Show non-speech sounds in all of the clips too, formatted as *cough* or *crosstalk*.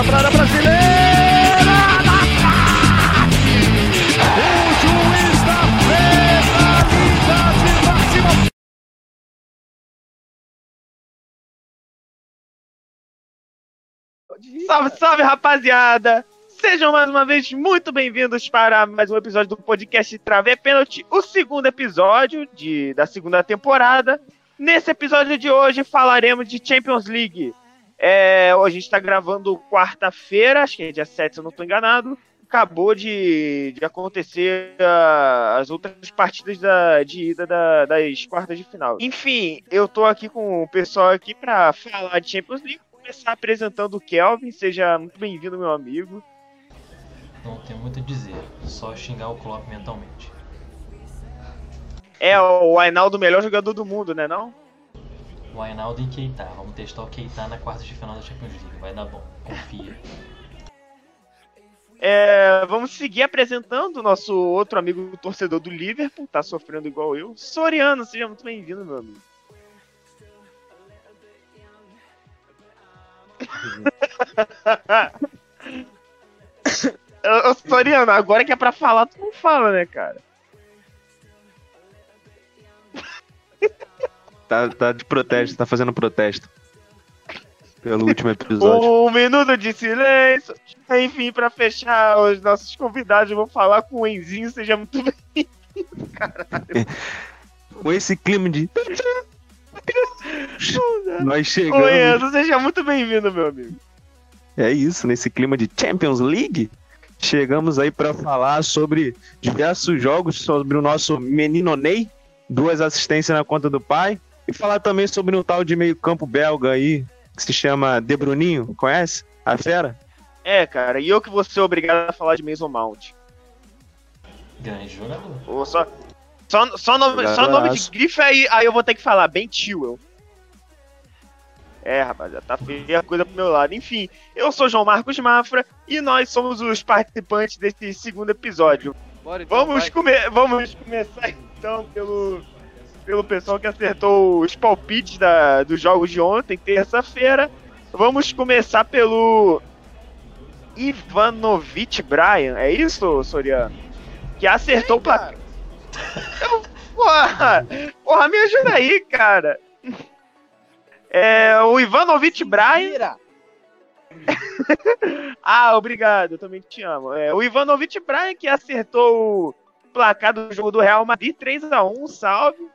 bola para a brasileira! O juiz da penalidade máxima. Salve, salve, rapaziada! Sejam mais uma vez muito bem-vindos para mais um episódio do podcast Trave Pênalti, o segundo episódio de, da segunda temporada. Nesse episódio de hoje falaremos de Champions League. É, a gente está gravando quarta-feira, acho que é dia 7, se eu não estou enganado. Acabou de, de acontecer uh, as outras partidas da, de ida da, das quartas de final. Enfim, eu tô aqui com o pessoal aqui para falar de Champions League. Começar apresentando o Kelvin. Seja muito bem-vindo, meu amigo. Não tem muito a dizer, só xingar o Klopp mentalmente. É o Ainaldo, o melhor jogador do mundo, né não? O Ainaldo e Keita, vamos testar o Keita na quarta de final da Champions League, vai dar bom, confia. É, vamos seguir apresentando o nosso outro amigo torcedor do Liverpool, tá sofrendo igual eu. Soriano, seja muito bem-vindo, meu amigo. *laughs* Ô, Soriano, agora que é pra falar, tu não fala, né, cara? Tá, tá de protesto, tá fazendo protesto. Pelo último episódio. Um minuto de silêncio. Enfim, pra fechar os nossos convidados, eu vou falar com o Enzinho, seja muito bem. Caralho. Com esse clima de. Nós chegamos. Oi, Enzo, seja muito bem-vindo, meu amigo. É isso, nesse clima de Champions League, chegamos aí para falar sobre diversos jogos, sobre o nosso menino Ney, duas assistências na conta do pai, e falar também sobre um tal de meio-campo belga aí, que se chama De Bruninho, conhece? A fera? É, cara, e eu que vou ser obrigado a falar de Mason Mount. Grande jogador. Só, só, só, nome, só nome de grife aí, aí eu vou ter que falar, Ben Chilwell. É, rapaziada, tá feia a coisa pro meu lado. Enfim, eu sou João Marcos Mafra e nós somos os participantes desse segundo episódio. Bora, então, Vamos, vai. come vamos começar então pelo, pelo pessoal que acertou os palpites da, dos jogos de ontem, terça-feira. Vamos começar pelo Ivanovic Brian, é isso, Soriano? Que acertou o placar. Porra, porra, me ajuda aí, cara. É, o Ivanovic Brian. *laughs* Ah, obrigado, eu também te amo. É, o Ivanovic Brian que acertou o placar do jogo do Real Madrid 3x1, salve.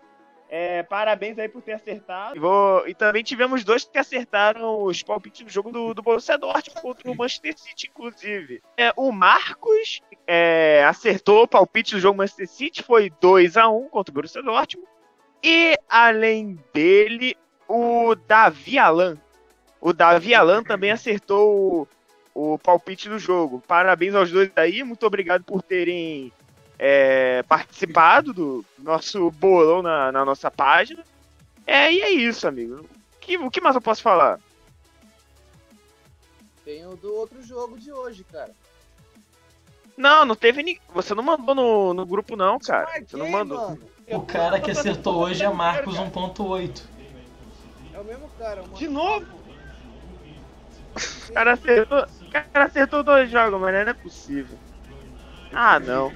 É, parabéns aí por ter acertado. E, vou- e também tivemos dois que acertaram os palpites do jogo do, do Borussia Dortmund contra o Manchester City, inclusive. É, o Marcos é, acertou o palpite do jogo Manchester City, foi 2x1 contra o Borussia Dortmund. E, além dele, o Davi Alan. O Davi Alan também acertou o, o palpite do jogo. Parabéns aos dois aí, muito obrigado por terem é, participado do nosso bolão na, na nossa página. É, e é isso, amigo. O que, o que mais eu posso falar? Tem o do outro jogo de hoje, cara. Não, não teve ninguém. Você não mandou no, no grupo, não, cara. Você não Marquei, mandou. mano. O cara que acertou hoje é Marcos 1.8. É o mesmo cara. Mano. De novo? O cara acertou, o cara acertou dois jogos, mas não é possível. Ah, não.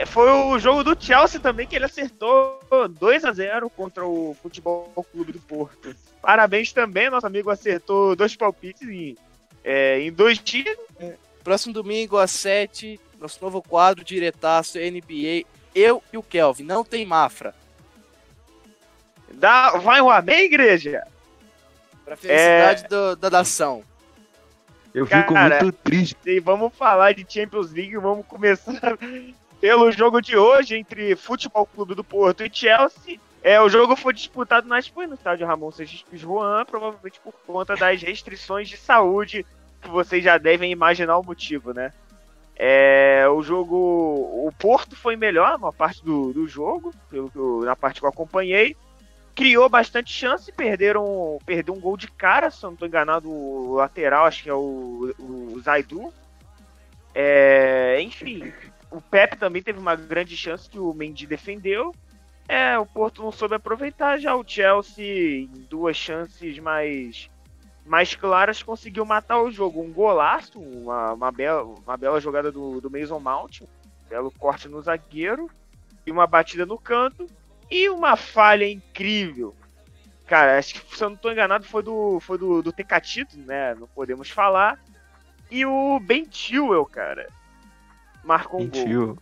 É, Foi o jogo do Chelsea também que ele acertou 2 a 0 contra o Futebol Clube do Porto. Parabéns também, nosso amigo acertou dois palpites em, é, em dois dias. Próximo domingo às 7, nosso novo quadro diretaço NBA. Eu e o Kelvin. Não tem Mafra. Dá, vai um amém, igreja? Pra felicidade do- da nação. Eu fico Cara, muito triste. E vamos falar de Champions League. Vamos começar pelo jogo de hoje entre Futebol Clube do Porto e Chelsea. É, o jogo foi disputado na Espanha, no estádio Ramon Seixas Pizjuan, provavelmente por conta das restrições de saúde, que vocês já devem imaginar o motivo, né? É, o jogo. O Porto foi melhor na parte do, do jogo, pelo na parte que eu acompanhei. Criou bastante chance, perderam. Perdeu um gol de cara, se eu não tô enganado, o lateral, acho que é o, o Zaidu. É, enfim, o Pepe também teve uma grande chance que o Mendy defendeu. É, o Porto não soube aproveitar, já o Chelsea em duas chances mais mais claras, conseguiu matar o jogo. Um golaço, uma, uma, bela, uma bela jogada do, do Mason Mount, um belo corte no zagueiro, e uma batida no canto, e uma falha incrível. Cara, acho que se eu não tô enganado foi do, foi do, do Tecatito, né? Não podemos falar. E o Ben Chilwell, cara, marcou um gol. Mentiu.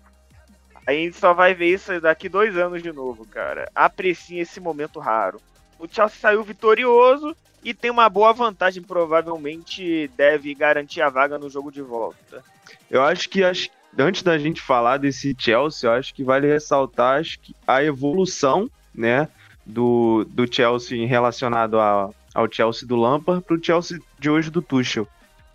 A gente só vai ver isso daqui dois anos de novo, cara. Apreciem esse momento raro. O Chelsea saiu vitorioso e tem uma boa vantagem. Provavelmente deve garantir a vaga no jogo de volta. Eu acho que acho, antes da gente falar desse Chelsea, eu acho que vale ressaltar acho que a evolução, né, do, do Chelsea relacionado a- ao Chelsea do Lampard pro Chelsea de hoje do Tuchel.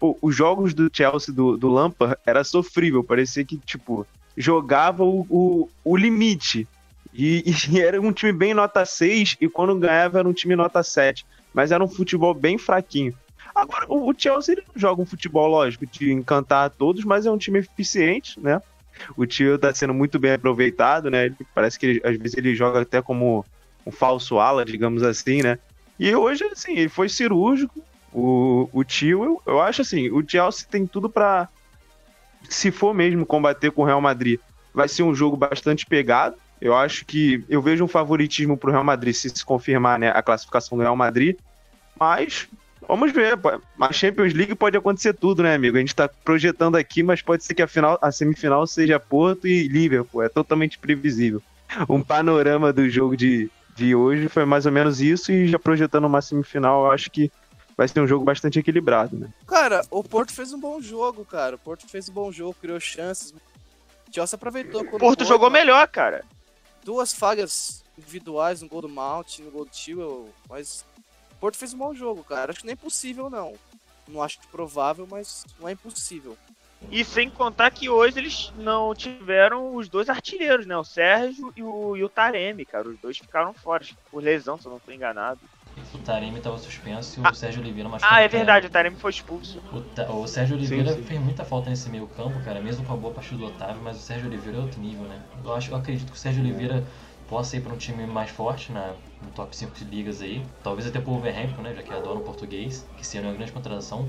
Pô, os jogos do Chelsea do, do Lampard era sofrível, parecia que, tipo, jogava o, o, o limite. E, *laughs* e era um time bem nota 6 e quando ganhava era um time nota 7. Mas era um futebol bem fraquinho. Agora, o o Chelsea ele não joga um futebol, lógico, de encantar a todos, mas é um time eficiente, né? O tio tá sendo muito bem aproveitado, né? Ele- parece que ele- às vezes ele joga até como um falso ala, digamos assim, né? E hoje, assim, ele foi cirúrgico. O, o tio, eu, eu acho assim, o Chelsea tem tudo pra. Se for mesmo combater com o Real Madrid, vai ser um jogo bastante pegado. Eu acho que eu vejo um favoritismo pro Real Madrid se se confirmar né, a classificação do Real Madrid. Mas vamos ver. A Champions League pode acontecer tudo, né, amigo? A gente tá projetando aqui, mas pode ser que a, final, a semifinal seja Porto e Liverpool. É totalmente previsível. Um panorama do jogo de, de hoje foi mais ou menos isso. E já projetando uma semifinal, eu acho que vai ser um jogo bastante equilibrado, né? Cara, o Porto fez um bom jogo, cara. O Porto fez um bom jogo, criou chances. O Chelsea aproveitou. O Porto foi, jogou mano. melhor, cara. Duas falhas individuais, um gol do Mount, um gol do Chilwell, mas o Porto fez um bom jogo, cara. Acho que não é impossível, não. Não acho provável, mas não é impossível. E sem contar que hoje eles não tiveram os dois artilheiros, né? O Sérgio e o, e o Taremi, cara. Os dois ficaram fora, por lesão, se eu não tô enganado. O Taremi tava suspenso e o Ah. Sérgio Oliveira machucou. Ah, é verdade, o Taremi foi expulso. O, Ta- o Sérgio Oliveira sim. fez muita falta nesse meio campo, cara, mesmo com a boa partida do Otávio, mas o Sérgio Oliveira é outro nível, né? Eu acho, eu acredito que o Sérgio Oliveira possa ir para um time mais forte na, no top 5 de ligas aí, talvez até pro Wolverhampton, né, já que adora o português, que seria uma grande contratação.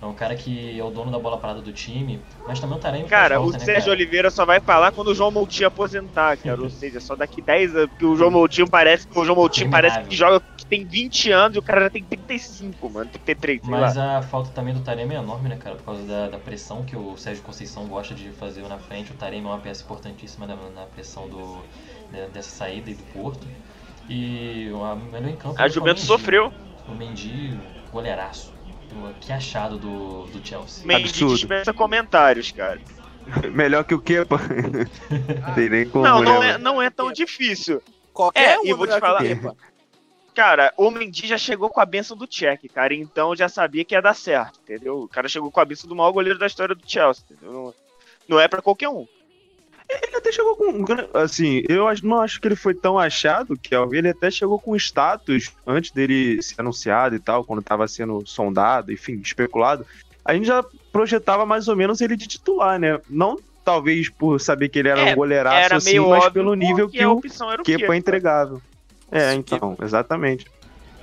É um cara que é o dono da bola parada do time, mas também o Taremi Cara, faz o falta, né, Sérgio cara? Oliveira só vai falar quando o João Moutinho aposentar, cara. Ou *laughs* seja, só daqui 10 anos, porque o João Moutinho parece que o João Moutinho parece que joga tem 20 anos e o cara já tem 35, mano, 33, sei Mas lá. a falta também do Taremi é enorme, né, cara? Por causa da, da pressão que o Sérgio Conceição gosta de fazer na frente. O Taremi é uma peça importantíssima na, na pressão do, de- dessa saída e do Porto. E o melhor em campo. A Juventus Mendy. sofreu. O Mendy, goleiraço. Que achado do, do Chelsea. Mendy Absurdo. dispensa comentários, cara. *laughs* Melhor que o Kepa. *laughs* Tem nem como, Não, não né, é, não é tão difícil. Qualquer É, um e vou te falar- Kepa. Cara, o Mendy já chegou com a benção do Check, cara. Então já sabia que ia dar certo, entendeu? O cara chegou com a benção do maior goleiro da história do Chelsea, entendeu? Não, é pra qualquer um. Ele até chegou com. Assim, eu não acho que ele foi tão achado, que ele até chegou com status antes dele ser anunciado e tal, quando tava sendo sondado, enfim, especulado. A gente já projetava mais ou menos ele de titular, né? Não talvez por saber que ele era É, um goleiraço Era assim, mas pelo nível que a o opção era o Kepa Kepa. é entregável. É, então, exatamente.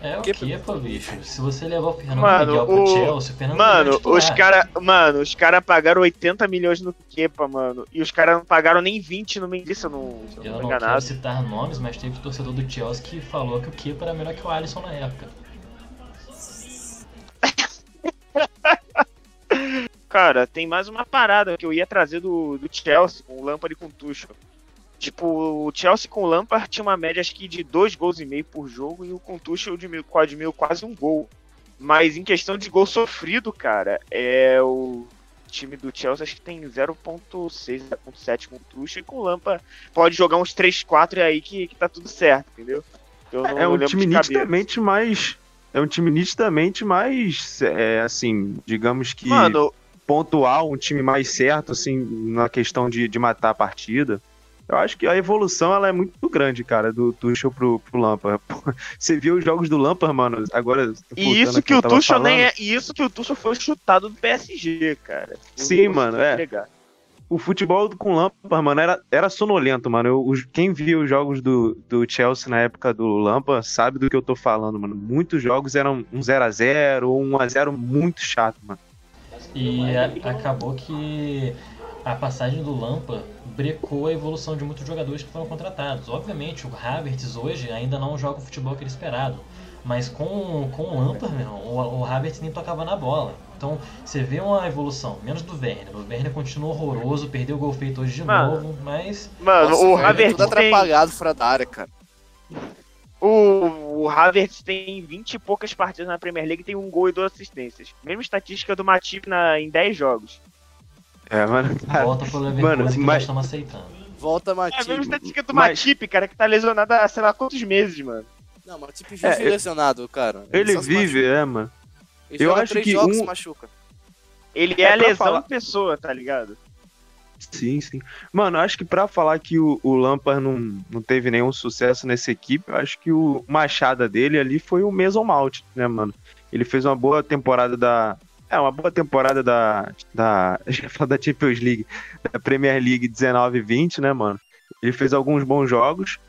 É o Kepa- Kepa, bicho. Se você levar o Fernando Mano, Miguel pro o- Chelsea, o Fernando Mano, é os cara, mano, os cara pagaram 80 milhões no Kepa, mano. E os caras não pagaram nem 20 no eu não, se eu Eu não tô não quero citar nomes, mas teve torcedor do Chelsea que falou que o Kepa era melhor que o Alisson na época. *laughs* Cara, tem mais uma parada que eu ia trazer do, do Chelsea com o Lampard e com o Tuchel. Tipo, o Chelsea com o Lampard tinha uma média acho que de dois gols e meio por jogo e o com Tuchel de quase um gol. Mas em questão de gol sofrido, cara, é o time do Chelsea acho que tem 0.6, 0.7 com o Tuchel e com o Lampard pode jogar uns 3, 4 e aí que, que tá tudo certo, entendeu? Eu não É um time nitidamente mais. É um time nitidamente mais. É, assim, digamos que. Mano, pontual, um time mais certo, assim, na questão de, de matar a partida. Eu acho que a evolução ela é muito grande, cara, do Tuchel pro, pro Lampard. *laughs* Você viu os jogos do Lampard, mano? Agora. E isso que o Tuchel nem é. E isso que o Tuchel foi chutado do PSG, cara. Sim, mano, é. entregar. o futebol com o Lampard, mano, era, era sonolento, mano. Eu, os- quem viu os jogos do, do Chelsea na época do Lampard sabe do que eu tô falando, mano. Muitos jogos eram um 0x0 ou um 1x0 muito chato, mano. E a- acabou que a passagem do Lampa brecou a evolução de muitos jogadores que foram contratados. Obviamente, o Havertz hoje ainda não joga o futebol que era esperado. Mas com, com o Lampa, meu, irmão, o, o Havertz nem tocava na bola. Então, você vê uma evolução, menos do Werner. O Werner continua horroroso, perdeu o gol feito hoje de Mano. novo, mas Mano, Nossa, o Havertz tudo tem, atrapalhado fora da área, cara. o, o Havertz tem 20 e poucas partidas na Premier League e tem um gol e duas assistências. Mesma estatística do Matip na, em 10 jogos. É, mano. cara, volta pro Leverkusen Mano, que mas- nós estamos aceitando. Volta É a Matip. mesma estatística do Mas- Matip, cara, que tá lesionado há sei lá quantos meses, mano. Não, Matip vive É, eu- lesionado, cara. Ele se vive, é, mano. Ele eu joga acho três que jogos um- se machuca. Ele é, É a lesão falar- de pessoa, tá ligado? Sim, sim. Mano, acho que pra falar que o, o Lampard não, não teve nenhum sucesso nessa equipe, eu acho que o machada dele ali foi o Mason Mount, né, mano? Ele fez uma boa temporada da. É, uma boa temporada da. da. *laughs* eu ia falar da Champions League, da Premier League 19 e 20, né, mano? Ele fez alguns bons jogos.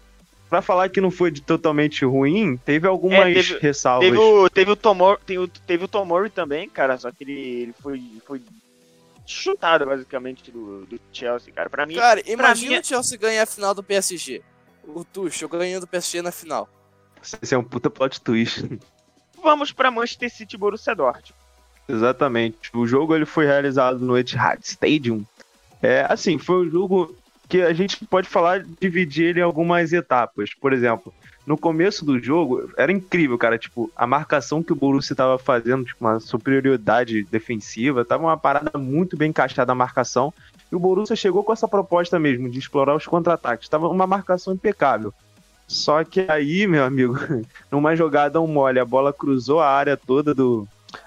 Pra falar que não foi de totalmente ruim, teve algumas É, teve- ressalvas. Teve o, teve o Tomori, teve, o- teve o Tomori também, cara, só que ele, ele foi, foi chutado basicamente do, do Chelsea, cara. Pra mim, Cara, imagina mim o Chelsea ganhar a final do PSG. O Tuchel ganhando do PSG na final. Esse é um puta plot twist. vamos pra Manchester City Borussia Dortmund. Exatamente. O jogo ele foi realizado no Etihad Stadium. É, assim, foi um jogo que a gente pode falar, dividir ele em algumas etapas. Por exemplo, no começo do jogo, era incrível, cara. Tipo, a marcação que o Borussia estava fazendo, tipo, uma superioridade defensiva, tava uma parada muito bem encaixada a marcação. E o Borussia chegou com essa proposta mesmo, de explorar os contra-ataques. Tava uma marcação impecável. Só que aí, meu amigo, *laughs* numa jogada um mole, a bola cruzou a área toda do,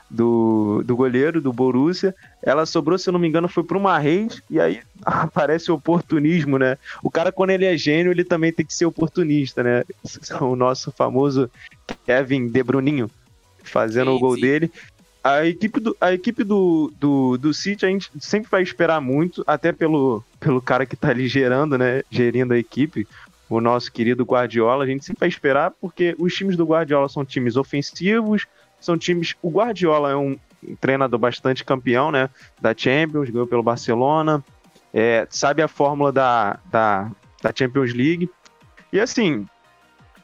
do, do goleiro, do Borussia. Ela sobrou, se eu não me engano, foi para uma Reis, e aí *laughs* aparece o oportunismo, né? O cara, quando ele é gênio, ele também tem que ser oportunista, né? *laughs* O nosso famoso Kevin De Bruninho fazendo Sim, o gol sim. dele. A equipe, do, a equipe do, do, do City a gente sempre vai esperar muito, até pelo, pelo cara que tá ali gerando, né? Gerindo a equipe, o nosso querido Guardiola. A gente sempre vai esperar, porque os times do Guardiola são times ofensivos, são times. O Guardiola é um treinador bastante campeão, né? Da Champions, ganhou pelo Barcelona, é, sabe a fórmula da, da, da Champions League. E assim,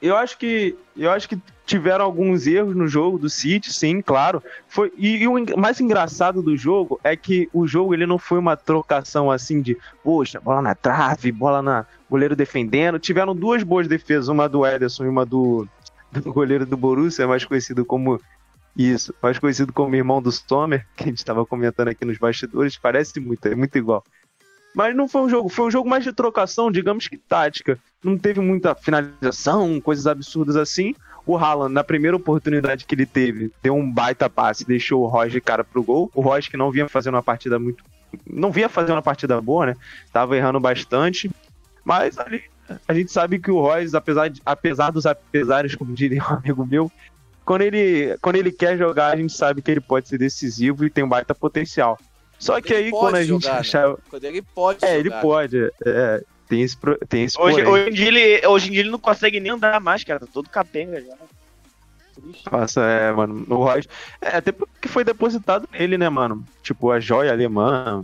eu acho que eu acho que tiveram alguns erros no jogo do City, sim, claro. Foi e, e o mais engraçado do jogo é que o jogo ele não foi uma trocação assim de, poxa, bola na trave, bola na goleiro defendendo. Tiveram duas boas defesas, uma do Ederson e uma do, *laughs* do goleiro do Borussia, mais conhecido como isso, mais conhecido como irmão do Sommer, que a gente estava comentando aqui nos bastidores, parece muito, é muito igual. Mas não foi um jogo, foi um jogo mais de trocação, digamos que tática. Não teve muita finalização, coisas absurdas assim. O Haaland, na primeira oportunidade que ele teve, deu um baita passe, deixou o Roger cara pro gol. O Roger que não vinha fazendo uma partida muito. Não vinha fazendo uma partida boa, né? Tava errando bastante. Mas ali a gente sabe que o Royce, apesar, de- apesar dos apesares, como diria um amigo meu, quando ele, quando ele quer jogar, a gente sabe que ele pode ser decisivo e tem um baita potencial. Só que Ele aí, quando a gente jogar, né? achava. Quando ele pode É, jogar. ele pode. é, tem esse, pro- tem esse Hoje, porém. hoje, em dia ele, hoje em dia ele não consegue nem andar mais, cara. Tá todo capenga já. Triste. Nossa, é, mano. O Royce. É, até porque foi depositado nele, né, mano? Tipo, a joia alemã.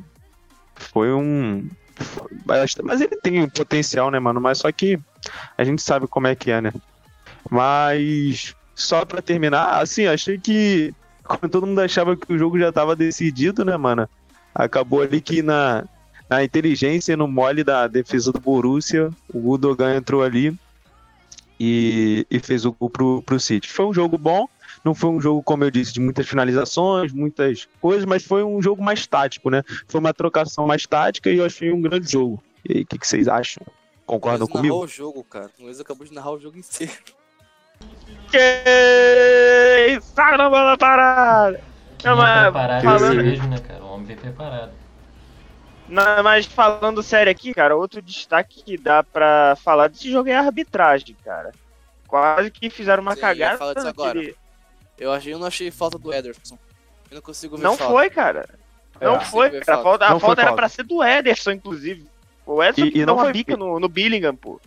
Foi um. Mas ele tem um potencial, né, mano? Mas só que a gente sabe como é que é, né? Mas. Só pra terminar, assim, achei que. Quando todo mundo achava que o jogo já tava decidido, né, mano? Acabou ali que na, na inteligência e no mole da defesa do Borussia, o Gudogan entrou ali e, e fez o gol pro, pro City. Foi um jogo bom, não foi um jogo, como eu disse, de muitas finalizações, muitas coisas, mas foi um jogo mais tático, né? Foi uma trocação mais tática e eu achei um grande jogo. E aí, o que, que vocês acham? Concordam Luiz narrou comigo? o jogo, cara. O Luiz acabou de narrar o jogo inteiro. Que saco na bola parada! Não, é mas, preparado é falando, assim mesmo, né, cara? O homem vem preparado. não, mas falando sério aqui, cara, outro destaque que dá pra falar desse jogo é a arbitragem, cara. Quase que fizeram uma Sim, eu cagada. falar disso agora. Eu achei, eu não achei falta do Ederson. Eu não consigo ver Não falta. foi, cara. Não É. foi, cara. A falta. a Não falta era falta. pra ser do Ederson, inclusive. O Ederson E- que e deu não uma foi- bica no, no Billingham, pô.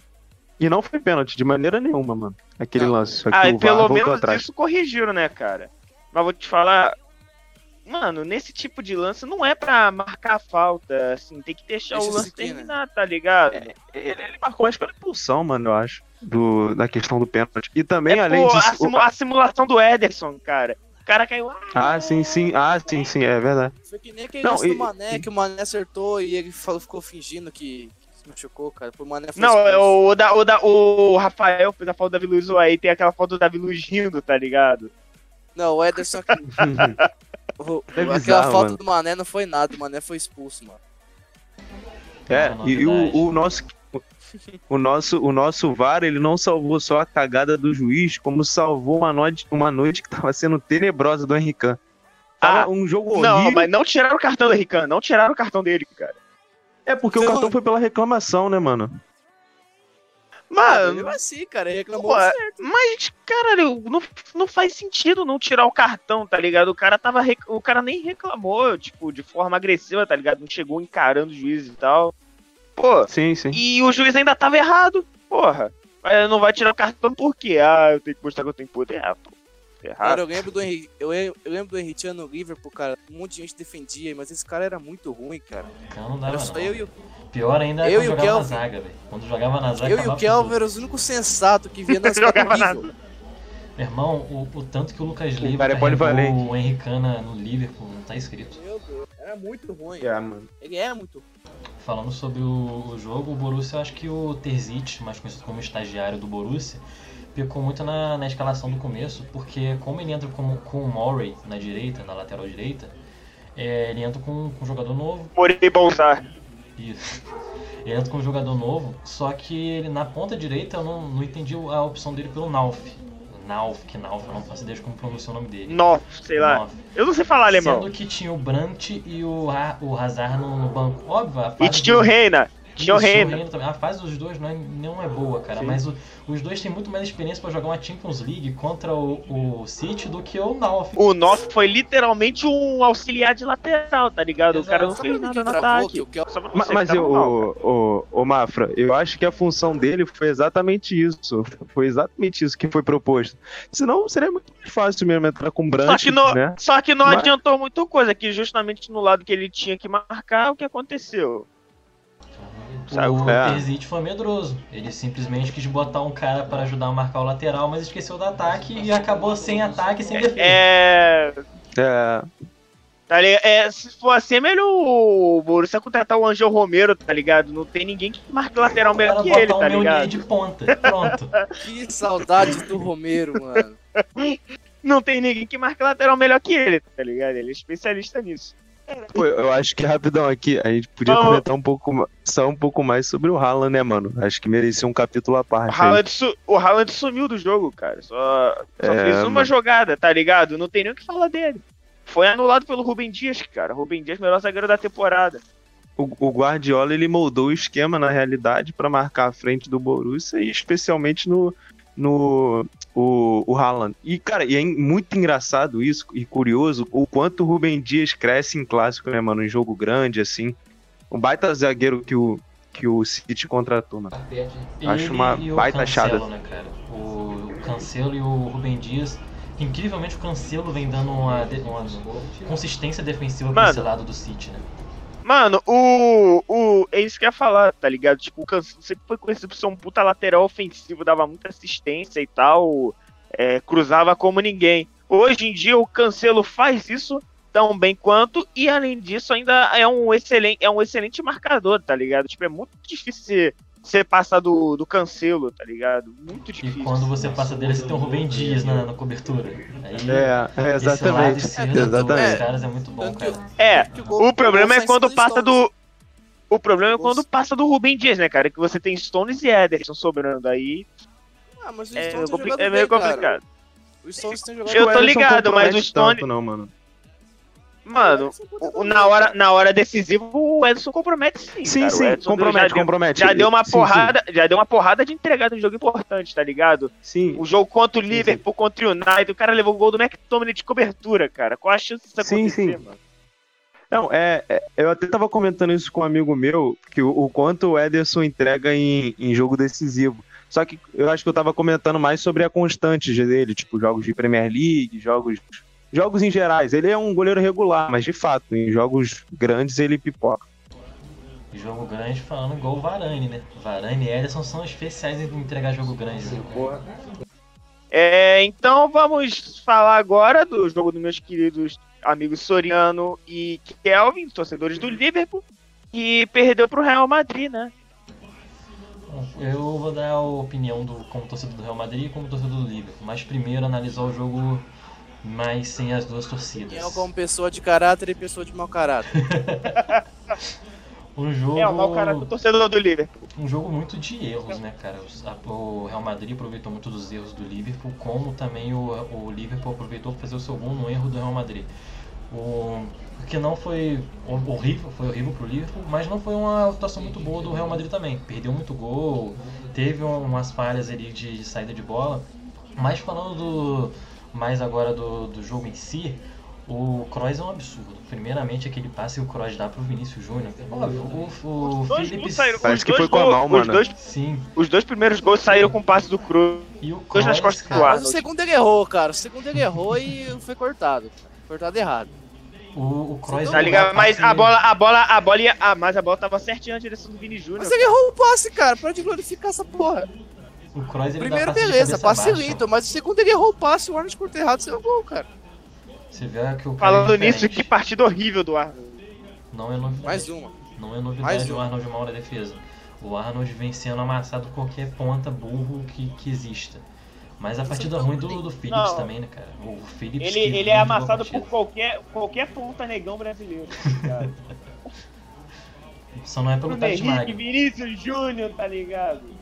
E não foi pênalti de maneira nenhuma, mano. Aquele Não. lance. Só que Ah, o e VAR pelo menos atrás. isso corrigiram, né, cara? Mas vou te falar. Mano, nesse tipo de lance não é pra marcar a falta, assim, tem que deixar Deixa o lance né? terminar, tá ligado? Ele, ele marcou mais pela expulsão, mano, eu acho. Do, da questão do pênalti. E também, É, além pô, a, disso. simu- a simulação do Ederson, cara. O cara caiu. Ah, Ah, sim, sim. Ah, sim, sim, é verdade. Foi que nem aquele Não, lance e- do Mané, que o Mané acertou e ele falou, ficou fingindo que se machucou, cara. Pro Mané foi Não, é o, da, o, da, o Rafael fez a falta do Davi Luiz aí tem aquela foto do Davi Luiz rindo, tá ligado? Não, o Ederson... *laughs* o- É aquela bizarro, falta mano. do Mané não foi nada, o Mané foi expulso, mano. É, Uma e, e o, o nosso. O nosso, o nosso VAR, ele não salvou só a cagada do juiz, como salvou uma noite, uma noite que tava sendo tenebrosa do Henrique. Tava Ah, um jogo Não, horrível. mas não tiraram o cartão do Rican, não tiraram o cartão dele, cara. É porque o Não. cartão foi pela reclamação, né, mano? Mano, vai assim, cara, reclamou pô, certo. mas, caralho, não, não faz sentido não tirar o cartão, tá ligado? O cara tava. rec- O cara nem reclamou, tipo, de forma agressiva, tá ligado? Não chegou encarando o juiz e tal. Pô, Sim, sim. e o juiz ainda tava errado, porra. Mas não vai tirar o cartão por quê? Ah, eu tenho que mostrar que eu tenho poder. Ah, Cara, eu lembro do Henrique, eu, eu lembro do Henrique no Liverpool, cara, um monte de gente defendia, mas esse cara era muito ruim, cara. Então não dava Era não. só eu e o, Pior ainda eu é e o quando jogava na Kelvin. zaga, velho. Quando jogava na zaga, eu e o Kelvin eram os únicos sensatos que via *laughs* nas Jogava na-. Meu irmão, o, o tanto que o Lucas Leiva é o Henricana no Liverpool, não tá escrito. Meu Deus, era muito ruim. É, mano. Ele é muito ruim. Falando sobre o, o jogo, o Borussia, eu acho que o Terzic, mais conhecido como estagiário do Borussia, pecou muito na, na escalação do começo, porque como ele entra com, com o Murray na direita, na lateral direita, é, ele entra com, com um jogador novo, Morei Bolsar. Isso. Ele entra com um jogador novo, só que ele na ponta direita eu não, não entendi a opção dele pelo Nauf. Nauf, que Nauf, eu não faço ideia de como pronunciar o nome dele. Nossa, sei lá. Nauf. Eu não sei falar alemão. Sendo que tinha o Brandt e o, Ha- o Hazard no, no banco. Óbvio, a E tinha o Reina. O Isso, Reina. também. A fase dos dois não é, não é boa, cara. Sim. Mas o- os dois têm muito mais experiência pra jogar uma Champions League contra o, o City do que o Nauf. O Noff foi literalmente um auxiliar de lateral, tá ligado? O cara não Exato. fez nada no ataque. que Mas que eu, mal, o, o, o Mafra, eu acho que a função dele foi exatamente isso. *laughs* Foi exatamente isso que foi proposto. Senão seria muito mais fácil mesmo entrar com o Só Brandt, que, não, né? só que não Mas- adiantou muita coisa, que justamente no lado que ele tinha que marcar, o que aconteceu? Sabe? O É. Terzic foi medroso. Ele simplesmente quis botar um cara para ajudar a marcar o lateral, mas esqueceu do ataque e acabou sem ataque e sem defesa. É. É, Tá? É, se for assim, é melhor o Borussia contratar o Angel Romero, tá ligado? Não tem ninguém que marque lateral melhor que ele, tá ligado? de ponta. Pronto. *laughs* Que saudade do Romero, mano. Não tem ninguém que marque lateral melhor que ele, tá ligado? Ele é especialista nisso. Pô, eu acho que rapidão aqui, a gente podia Vamos. comentar um pouco, só um pouco mais sobre o Haaland, né, mano? Acho que merecia um capítulo à O parte. aí. Haaland, su- o Haaland sumiu do jogo, cara. Só, só É, fez uma mano. jogada, tá ligado? Não tem nem o que falar dele. Foi anulado pelo Rubem Dias, cara. Rubem Dias, melhor zagueiro da temporada. O, o Guardiola ele moldou o esquema na realidade pra marcar a frente do Borussia e especialmente no no o, o Haaland. E cara, e é muito engraçado isso e curioso o quanto o Rubem Dias cresce em clássico, né, mano, em jogo grande assim. Um baita zagueiro que o que o City contratou, mano. Acho Ele uma e o baita Cancelo, achada. né? O, Cancelo e o Rubem Dias. Incrivelmente o Cancelo vem dando uma, uma consistência defensiva pra Mano. esse lado do City, né? Mano, o. o é isso que eu ia falar, tá ligado? Tipo, o Cancelo sempre foi conhecido por ser um puta lateral ofensivo, dava muita assistência e tal, é, cruzava como ninguém. Hoje em dia o Cancelo faz isso tão bem quanto, e além disso, ainda é um excelente, é um excelente marcador, tá ligado? Tipo, é muito difícil você, passar do, do Cancelo, tá ligado? Muito E difícil. quando você passa dele, você tem o Rubem Dias na, na cobertura. Aí, É, é esse lado exatamente. esquerdo dos Exatamente. caras é muito bom, cara. É, gol- o problema é quando passa Stones. do. O problema é quando passa do Rubem Dias, né, cara? Que você tem Stones e Ederson sobrando. Aí Ah, mas o é, Stones jogado é meio bem, cara. complicado. O Stones tem jogado Eu tô ligado, mas o Stone- tanto, não, mano. Mano, o- o- na hora, na hora decisiva, o Edson compromete sim. Sim, cara. Sim, Edson compromete, já deu, compromete. já deu uma Sim, porrada, já deu uma porrada de entregada em jogo importante, tá ligado? Sim, sim. O jogo contra o Sim, Liverpool, contra o United, o cara levou o gol do McTominay de cobertura, cara. Qual a chance disso Sim, acontecer, sim. mano? Não, é, é, eu até tava comentando isso com um amigo meu, que o, o quanto o Ederson entrega em, em jogo decisivo. Só que eu acho que eu tava comentando mais sobre a constante dele, tipo jogos de Premier League, jogos jogos em gerais. Ele é um goleiro regular, mas de fato, em jogos grandes ele pipoca. Jogo grande falando igual o Varane, né? Varane e Ederson são especiais em entregar jogo grande. Né? É, então vamos falar agora do jogo dos meus queridos amigos Soriano e Kelvin, torcedores do Liverpool, que perdeu pro Real Madrid, né? Eu vou dar a opinião do, como torcedor do Real Madrid e como torcedor do Liverpool, mas primeiro analisar o jogo mais sem as duas torcidas. Eu como pessoa de caráter e pessoa de mau caráter. *laughs* Um jogo, É o mau cara do torcedor do Liverpool. um jogo muito de erros, né, cara? O Real Madrid aproveitou muito dos erros do Liverpool, como também o, o Liverpool aproveitou para fazer o seu gol no erro do Real Madrid. O o que não foi hor- horrível, foi horrível pro Liverpool, mas não foi uma atuação muito boa do Real Madrid também. Perdeu muito gol, teve um- umas falhas ali de, de saída de bola. Mas falando do, mais agora do, do jogo em si, o Kroos é um absurdo. Primeiramente aquele passe que o Kroos dá pro Vinícius Júnior. Óbvio, o, o, Os dois Felipe saíram- Parece os que foi com a mão, mano. Dois, Sim, os dois primeiros gols saíram com o passe do Cruz. e o Dois nas Kroos, costas do cara, Arnold. Mas o segundo ele errou, cara. O segundo ele errou e foi cortado. Cortado errado. O, o Kroos Tá é ligado? Mas passe- a bola, a bola, a bola ia. Ah, mas a bola tava certinha na direção do Vini Júnior. Mas ele errou o passe, cara. Para de glorificar essa porra. O Kroos, Primeiro, beleza, passe lindo. Mas o segundo ele errou o passe. O Arnold cortou errado, seu gol, cara. Você vê que o Falando é nisso, que partida horrível do Arnold. Não é novidade. Mais uma. Não é novidade o Arnold mal na defesa. O Arnold vem sendo amassado qualquer ponta burro que, que exista. Mas a partida ruim do, do Phillips Não. também, né, cara? O Phillips Ele, ele é amassado por qualquer, qualquer ponta negão brasileiro. tá ligado? *laughs* Só não é pelo Tati Magno. Vinícius Júnior, tá ligado?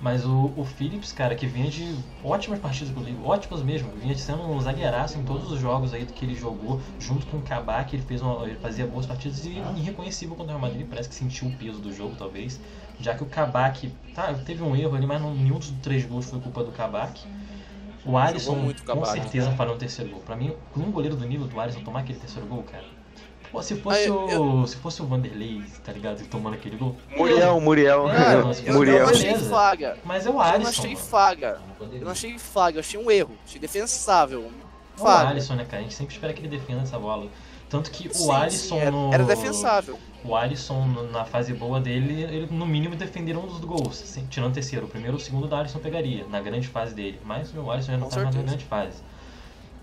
Mas o, o Phillips, cara, que vinha de ótimas partidas com o Liverpool, ótimas mesmo, vinha sendo um zagueiraço em todos os jogos aí que ele jogou, junto com o Kabak, ele, fez uma, ele fazia boas partidas e irreconhecível contra o Real Madrid, parece que sentiu o peso do jogo, talvez, já que o Kabak, tá, teve um erro ali, mas não, nenhum dos três gols foi culpa do Kabak. O Alisson, muito com Kabak, certeza, falhou o terceiro gol. Pra mim, um goleiro do nível do Alisson tomar aquele terceiro gol, cara. Pô, se fosse, Ah, eu- o, se fosse o Vanderlei, tá ligado, tomando aquele gol. Muriel, Muriel. Cara, Eu, eu Muriel. não achei faga. Mas é o Eu não Alisson. achei mano. faga. Eu não achei faga, eu achei um erro. Achei defensável. O Faga. Alisson, né, cara? A gente sempre espera que ele defenda essa bola. Tanto que o Sim, Alisson sim, era, no. era defensável. O Alisson na fase boa dele, ele no mínimo defenderam um dos gols. assim, tirando o terceiro. O primeiro ou o segundo da Alisson pegaria, na grande fase dele. Mas o Alisson já não Com tá mais na certeza. grande fase.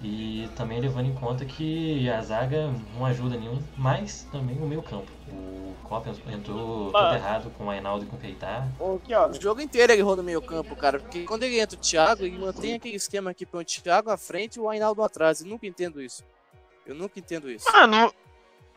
E também levando em conta que a zaga não ajuda nenhum, mas também o meio campo. O Klopp entrou todo Mano. errado com o Ainaldo e com o Keita. Ó. O jogo inteiro ele errou no meio campo, cara. Porque quando ele entra o Thiago, ele mantém aquele esquema aqui põe o Thiago à frente e o Ainaldo atrás. Eu nunca entendo isso. Eu nunca entendo isso. Mano,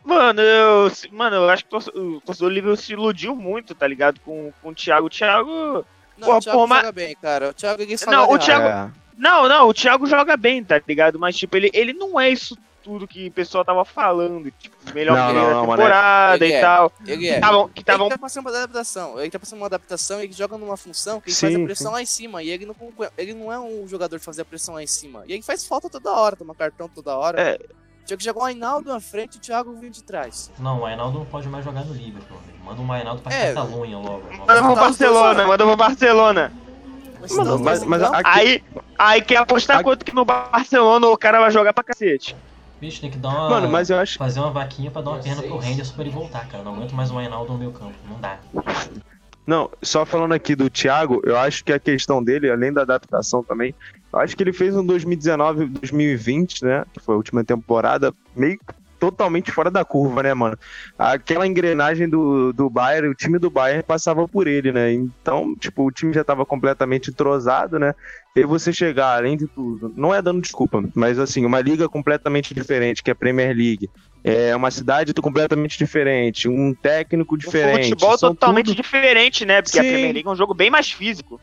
mano, eu, mano, eu acho que o torce- o torcedor do Liverpool se iludiu muito, tá ligado? Com, com o Thiago. O Thiago. Não, Pô, o Thiago pô, mas- joga bem, cara. O Thiago ele só Não, joga o. Thiago- É. Não, não, o Thiago joga bem, tá ligado? Mas, tipo, ele, ele não é isso tudo que o pessoal tava falando. Tipo, melhor Não, não, da não, temporada Ele e é. tal. Ele é. Tavam, que estavam. Ele tá passando uma adaptação. Ele tá passando uma adaptação, ele joga numa função que ele faz Sim, a pressão lá em cima. E ele não, ele não é um jogador de fazer a pressão lá em cima. E ele faz falta toda hora, toma cartão toda hora. É. Tinha que jogar o Ainaldo na frente e o Thiago vindo de trás. Não, o Ainaldo não pode mais jogar no Liverpool. Manda um Ainaldo pra É. Catalunha logo. Manda pro Tá Barcelona, manda pro Barcelona. Mas, mas- mas Aqui- Aí, aí quer apostar Aqui- quanto que no Barcelona o cara vai jogar pra cacete. Bicho, tem que dar uma. Mano, mas eu acho Fazer uma vaquinha pra dar uma perna pro Henderson pra ele voltar, cara. Não aguento mais o Ainaldo no meu campo. Não dá. Não, só falando aqui do Thiago, eu acho que a questão dele, além da adaptação também, eu acho que ele fez um 2019, 2020, né? Que foi a última temporada, meio totalmente fora da curva, né, mano? Aquela engrenagem do, do Bayern, o time do Bayern passava por ele, né? Então, tipo, o time já tava completamente entrosado, né? E você chegar, além de tudo, não é dando desculpa, mas assim, uma liga completamente diferente, que é a Premier League. É uma cidade completamente diferente, um técnico diferente. Um futebol totalmente tudo- diferente, né? Porque a Sim. Premier League é um jogo bem mais físico.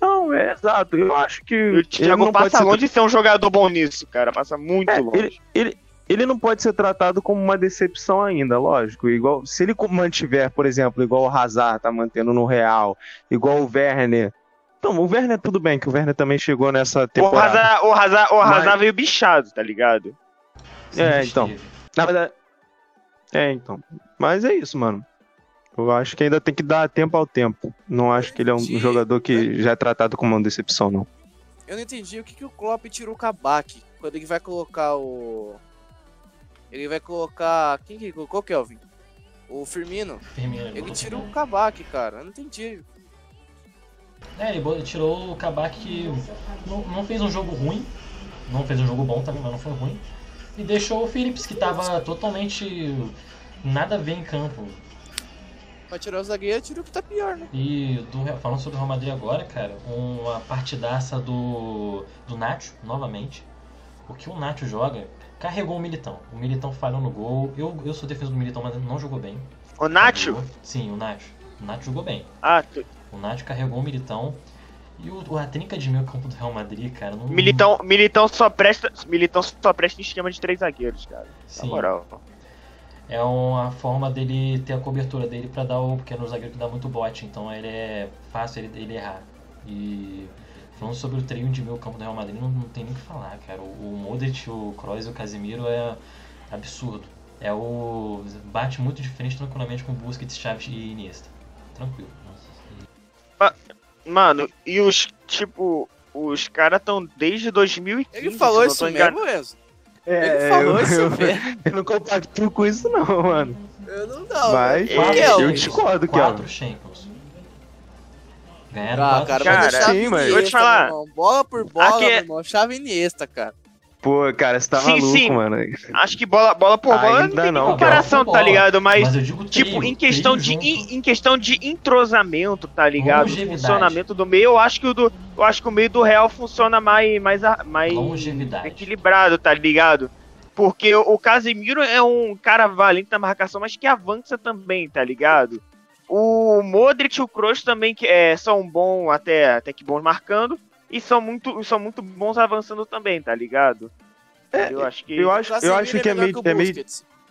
Não, é exato. Eu acho que. O Thiago passa longe de ser um jogador bom nisso, cara. Passa muito É, longe. ele, ele, ele não pode ser tratado como uma decepção ainda, lógico. Igual, se ele mantiver, por exemplo, igual o Hazard tá mantendo no Real, igual o Werner. Então, o Werner tudo bem, que o Werner também chegou nessa O temporada. Hazard, o Hazard, o Mas- Hazard veio bichado, tá ligado? Sempre É, então. Na verdade, É, então. Mas é isso, mano. Eu acho que ainda tem que dar tempo ao tempo. Não acho que ele é um Entendi. jogador que já é tratado como uma decepção, não. Eu não entendi o que, que o Klopp tirou o Kabak quando ele vai colocar o. Ele vai colocar. Quem que ele colocou, Kelvin? O Firmino. Firmino, Ele tirou o. Kabak, cara. Eu não entendi. É, ele tirou o Kabak que não, não fez um jogo ruim, não fez um jogo bom também, mas não foi ruim. E deixou o Phillips, que tava totalmente nada a ver em campo. Pra tirar o zagueiro, tirou o que tá pior, né? E do, falando sobre o Real Madrid agora, cara, uma partidaça do, do Nacho, novamente. O que o Nacho joga, carregou o Militão. O Militão falhou no gol. Eu, eu sou defesa do Militão, mas não jogou bem. O Nacho? Sim, o Nacho. O Nacho jogou bem. Ah, tu- O Nacho carregou o Militão. E o, a trinca de meio campo do Real Madrid, cara, não. Militão, Militão só presta. Militão só presta em esquema de três zagueiros, cara. Sim, Na moral. é uma forma dele ter a cobertura dele pra dar o. Porque é no zagueiro que dá muito bote, então ele é fácil ele, ele errar. E falando sobre o trio de meio campo do Real Madrid, não, não tem nem o que falar, cara. O, o Modric, o Kroos e o Casemiro é absurdo. É o. bate muito de frente tranquilamente com Busquets, Chaves e Iniesta. Tranquilo. Mano, e os, tipo, os caras tão desde 2015. Ele falou isso tô enganado. mesmo, Enzo. É, Ele falou eu, isso eu, mesmo. *laughs* eu não compacto com isso, não, mano. Eu não não. Mas eu Kelvin. discordo, Quatro Kelvin. Ganharam Ah, quatro cara, Cara, sim, mas- vou te falar. irmão. Bola por bola, Aqui é- meu irmão. Chave Iniesta, cara. Pô, cara, você tá Sim, maluco, sim. mano. Acho que bola, bola por bola Ainda não tem não, comparação, bola tá ligado? Mas, eu digo tipo, trio, em questão, de, junto. em, questão de entrosamento, tá ligado? Longevidade. Funcionamento do meio, eu acho que o do, eu acho que o meio do Real funciona mais, mais, a- mais equilibrado, tá ligado? Porque o, o Casemiro é um cara valente na marcação, mas que avança também, tá ligado? O Modric e o Kroos também que, é, são bons, até, até que bons marcando, e são muito, são muito bons avançando também, tá ligado? eu acho que. Eu acho, eu acho que é meio. o É meio.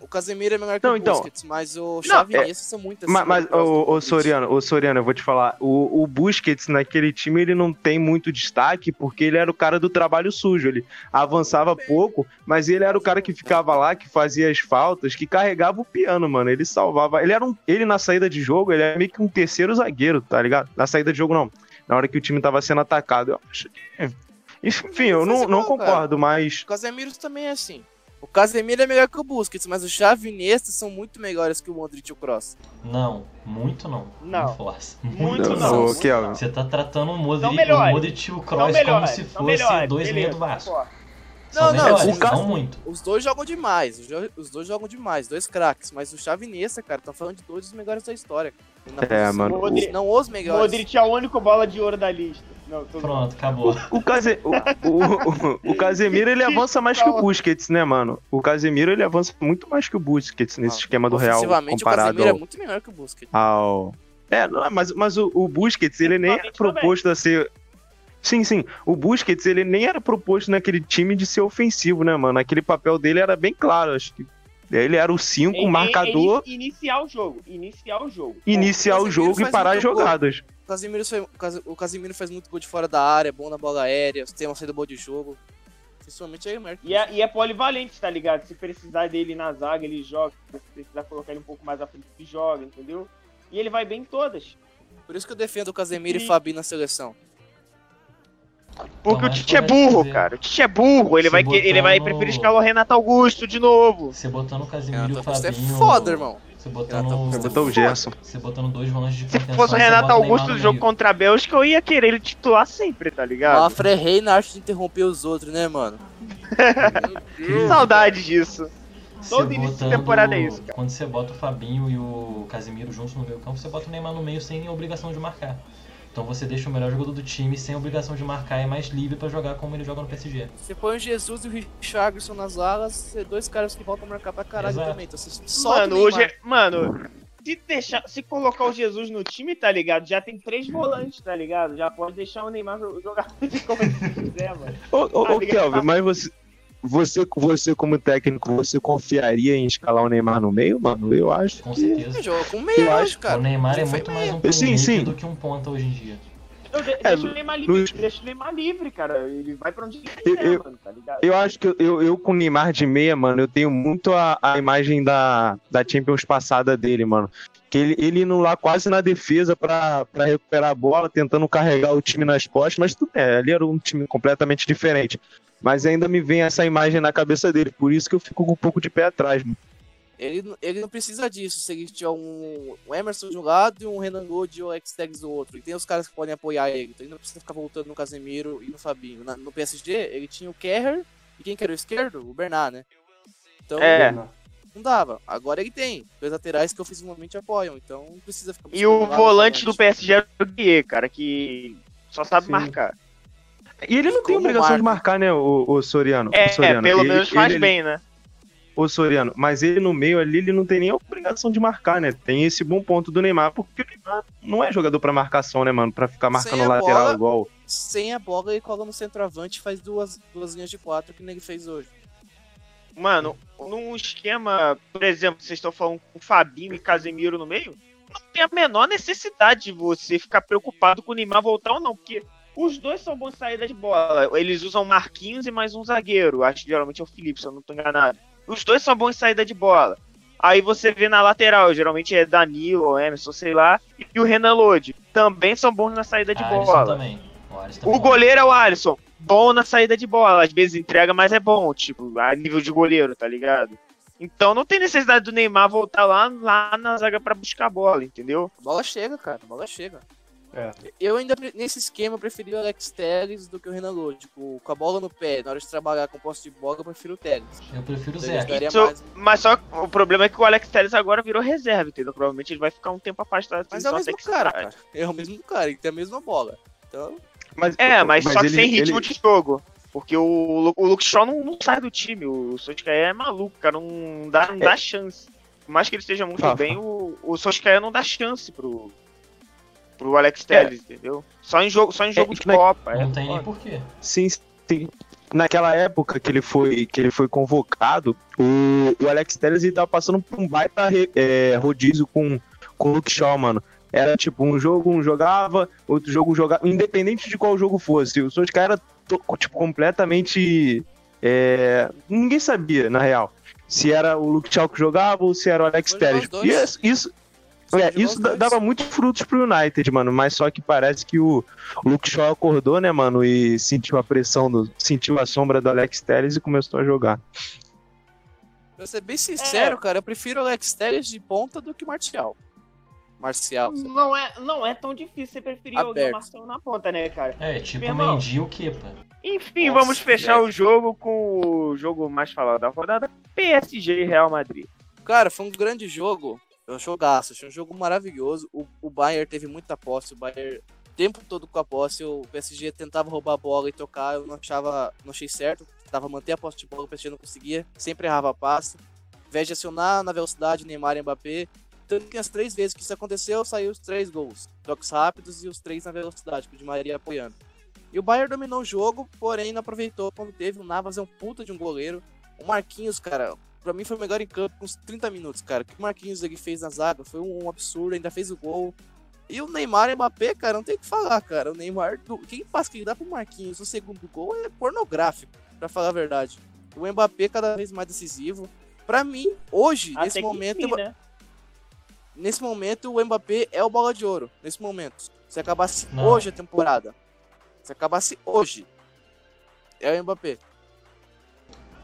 O Casemiro é melhor que Não, o então. Busquets, mas o Xavi e é- são muito mas, mas ô Modric. Soriano, ô Soriano, eu vou te falar. O, o Busquets naquele time ele não tem muito destaque porque ele era o cara do trabalho sujo. Ele avançava pouco, mas ele era o cara que ficava lá, que fazia as faltas, que carregava o piano, mano. Ele salvava. Ele era um. Ele na saída de jogo, ele é meio que um terceiro zagueiro, tá ligado? Na saída de jogo, não. Na hora que o time tava sendo atacado. Eu acho que. Enfim, eu não, não concordo, mas. O Casemiro também é assim. O Casemiro é melhor que o Busquets, mas o Xavi e o Iniesta são muito melhores que o Modric e o Kroos. Não, muito não. Não. Não força. Muito Não, não. muito não. Você tá tratando o Modric, o. Modric e o Kroos como se são fosse melhores, dois linhas do Vasco. Não, não, melhores, o Cas- não muito. Os dois jogam demais, os, dois jogam demais, dois craques, mas o Xavi Iniesta, cara, estão falando de dois dos melhores da história. Na É, posição. mano, o- Não os melhores. Modric é o único bola de ouro da lista. Não, Pronto, acabou. O, Case... o, o, o Casemiro ele avança mais que o Busquets, né, mano? O Casemiro ele avança muito mais que o Busquets nesse Ah, esquema do Real o comparado Casemiro é ao, muito melhor que o Busquets. ao- É, não, mas, mas o, o Busquets ele nem era proposto a ser. Sim, sim. O Busquets ele nem era proposto naquele time de ser ofensivo, né, mano? Aquele papel dele era bem claro. Acho que ele era o 5, Ele- marcador, ele- iniciar o jogo. Iniciar o jogo. iniciar o jogo e parar as jogadas. O Casemiro, foi- o Cas- o Casemiro faz muito gol de fora da área, é bom na bola aérea, tem uma saída boa de jogo. Principalmente aí, Merck. E é, e é polivalente, tá ligado? Se precisar dele na zaga, ele joga. Se precisar colocar ele um pouco mais à frente, ele joga, entendeu? E ele vai bem em todas. Por isso que eu defendo o Casemiro E- e Fabinho na seleção. Porque Então, o mas Tite é é burro, fazer? cara. O Tite é burro. Ele Se vai, ele vai preferir escalar o Renato Augusto de novo. Você botando o Casemiro e o é Fabinho... foda, irmão. Você botando, Renato você é Botou o Gerson. você botando dois volantes de Se contenção, fosse o você Renato Augusto no jogo contra a Bélgica, eu ia querer ele titular sempre, tá O ligado? Afre Rei na arte de interromper os outros, né, mano? *laughs* Saudade disso. Você Todo início de botando- temporada é isso, cara. Quando você bota o Fabinho e o Casemiro juntos no meio campo, você bota o Neymar no meio sem obrigação de marcar. Então você deixa o melhor jogador do time sem obrigação de marcar e é mais livre pra jogar como ele joga no PSG. Você põe o Jesus e o Richarlison nas alas, você dois caras que voltam a marcar pra caralho Exato. também. Então você solta Mano, hoje, mano, se deixar, se colocar o Jesus no time, tá ligado? Já tem três volantes, tá ligado? Já pode deixar o Neymar jo- jogar *laughs* como ele quiser, mano. Ô, ô, Ah, ô Kelvin, mas você, você, você, como técnico, você confiaria em escalar o Neymar no meio, mano? Eu acho. Com que- certeza. Joga com meia Eu acho- cara. o Neymar é muito mais um sim. do que um ponta hoje em dia. De- É, deixa o Neymar livre, Luiz- deixa o Neymar livre, cara. Ele vai pra onde ele Eu- quiser, eu- mano, tá ligado? Eu acho que eu, eu com o Neymar de meia, mano, eu tenho muito a, a imagem da, da Champions passada dele, mano. Que ele, ele indo lá quase na defesa pra, pra recuperar a bola, tentando carregar o time nas costas, mas tudo é, ali era um time completamente diferente. Mas ainda me vem essa imagem na cabeça dele, por isso que eu fico com um pouco de pé atrás, mano. Ele, não- ele não precisa disso. Se ele tiver um, um Emerson de um lado e um Renan Gold ou X-Tags do outro. E tem os caras que podem apoiar ele. Então ele não precisa ficar voltando no Casemiro e no Fabinho. Na- no PSG, ele tinha o Kerrer e quem que era o esquerdo? O Bernard, né? Então É. não dava. Agora ele tem. Dois laterais que ofensivamente apoiam. Então não precisa ficar E o volante do. PSG é o Guier, cara, que só sabe Sim. marcar. E ele não tem Como obrigação de marca? marcar, né, o, o Soriano? É, o Soriano. pelo Ele- menos faz ele- bem, né? o Soriano, mas ele no meio ali, ele não tem nem a obrigação de marcar, né? Tem esse bom ponto do Neymar, porque o Neymar não é jogador pra marcação, né, mano? Pra ficar marcando lateral bola. igual. Sem a bola, ele cola no centroavante e faz duas, duas linhas de quatro que nem ele fez hoje. Mano, num esquema, por exemplo, vocês estão falando com Fabinho e Casemiro no meio, não tem a menor necessidade de você ficar preocupado com o Neymar voltar ou não, porque os dois são bons saídas de bola. Eles usam Marquinhos e mais um zagueiro. Acho que geralmente é o Felipe, se eu não tô enganado. Os dois são bons saída de bola. Aí você vê na lateral, geralmente é Danilo ou Emerson, sei lá, e o Renan Lodi. Também são bons na saída de Alisson bola. também. O. O goleiro é o Alisson. Bom na saída de bola. Às vezes entrega, mas é bom, tipo, a nível de goleiro, tá ligado? Então não tem necessidade do Neymar voltar lá, lá na zaga pra buscar a bola, entendeu? A bola chega, cara. A bola chega. É. Eu ainda, nesse esquema, preferi o Alex Telles do que o Renan Lodi. Tipo, com a bola no pé, na hora de trabalhar com posse de bola, eu prefiro o Telles. Eu prefiro o Ele Zé. Isso- mais- Mas só que o problema é que o Alex Telles agora virou reserva, entendeu? Provavelmente ele vai ficar um tempo afastado. Mas é o só mesmo que cara, cara. É o mesmo cara, ele tem a mesma bola. Então, Mas, É, mas, só que ele- sem ritmo ele- de jogo. Porque o, o Luke Shaw não, não sai do time. O Solskjaer é maluco, cara. Não dá, não dá chance. Por mais que ele esteja muito Rafa. bem, o, o Solskjaer não dá chance pro, pro Alex Telles, entendeu? Só em jogo, só em jogo É, de mas- Copa. é Não tem nem porquê. Sim, sim. Naquela época que ele foi, que ele foi convocado, o, o Alex Telles ele tava passando por um baita re- é, rodízio com, com o Luke Shaw, mano. Era tipo, um jogo um jogava, outro jogo jogava, independente de qual jogo fosse. O Solskjaer era tipo, completamente. é, ninguém sabia, na real, se era o Luke Shaw que jogava ou se era o Alex Telles. E isso, isso, é, jogar isso dava muitos frutos pro United, mano. Mas só que parece que o Luke Shaw acordou, né, mano? E sentiu a pressão, do, sentiu a sombra do Alex Telles e começou a jogar. pra ser bem sincero, cara, eu prefiro o Alex Telles de ponta do que o Marcial. Marcial. Não é, não é tão difícil você preferir Aberto. o Marcelo na ponta, né, cara? É, tipo o. Mendy o Kepa. Enfim, Nossa, vamos fechar velho. o jogo com o jogo mais falado da rodada: PSG e Real Madrid. Cara, foi um grande jogo. Foi um jogaço, achei um jogo maravilhoso. O, o Bayern teve muita posse, o Bayern o tempo todo com a posse, o PSG tentava roubar a bola e tocar, eu não achava, não achei certo. Tentava manter a posse de bola, o PSG não conseguia, sempre errava a passe. Ao invés de acionar na velocidade Neymar e Mbappé, tanto que as três vezes que isso aconteceu, saiu os três gols. Toques rápidos e os três na velocidade, com o Di Maria apoiando. E o Bayern dominou o jogo, porém não aproveitou quando teve. O Navas é um puta de um goleiro. O Marquinhos, cara, pra mim foi o melhor em campo com uns 30 minutos, cara. O que o Marquinhos ele fez na zaga foi um absurdo, ainda fez o gol. E o Neymar e o Mbappé, cara, não tem o que falar, cara. O Neymar, do- quem passa que ele dá pro Marquinhos no segundo gol é pornográfico, pra falar a verdade. O Mbappé cada vez mais decisivo. Pra mim, hoje, nesse Até que momento, enfim, né? nesse momento o Mbappé é o bola de ouro. Nesse momento. Se acabasse Não. hoje a temporada. Se acabasse hoje. É o Mbappé.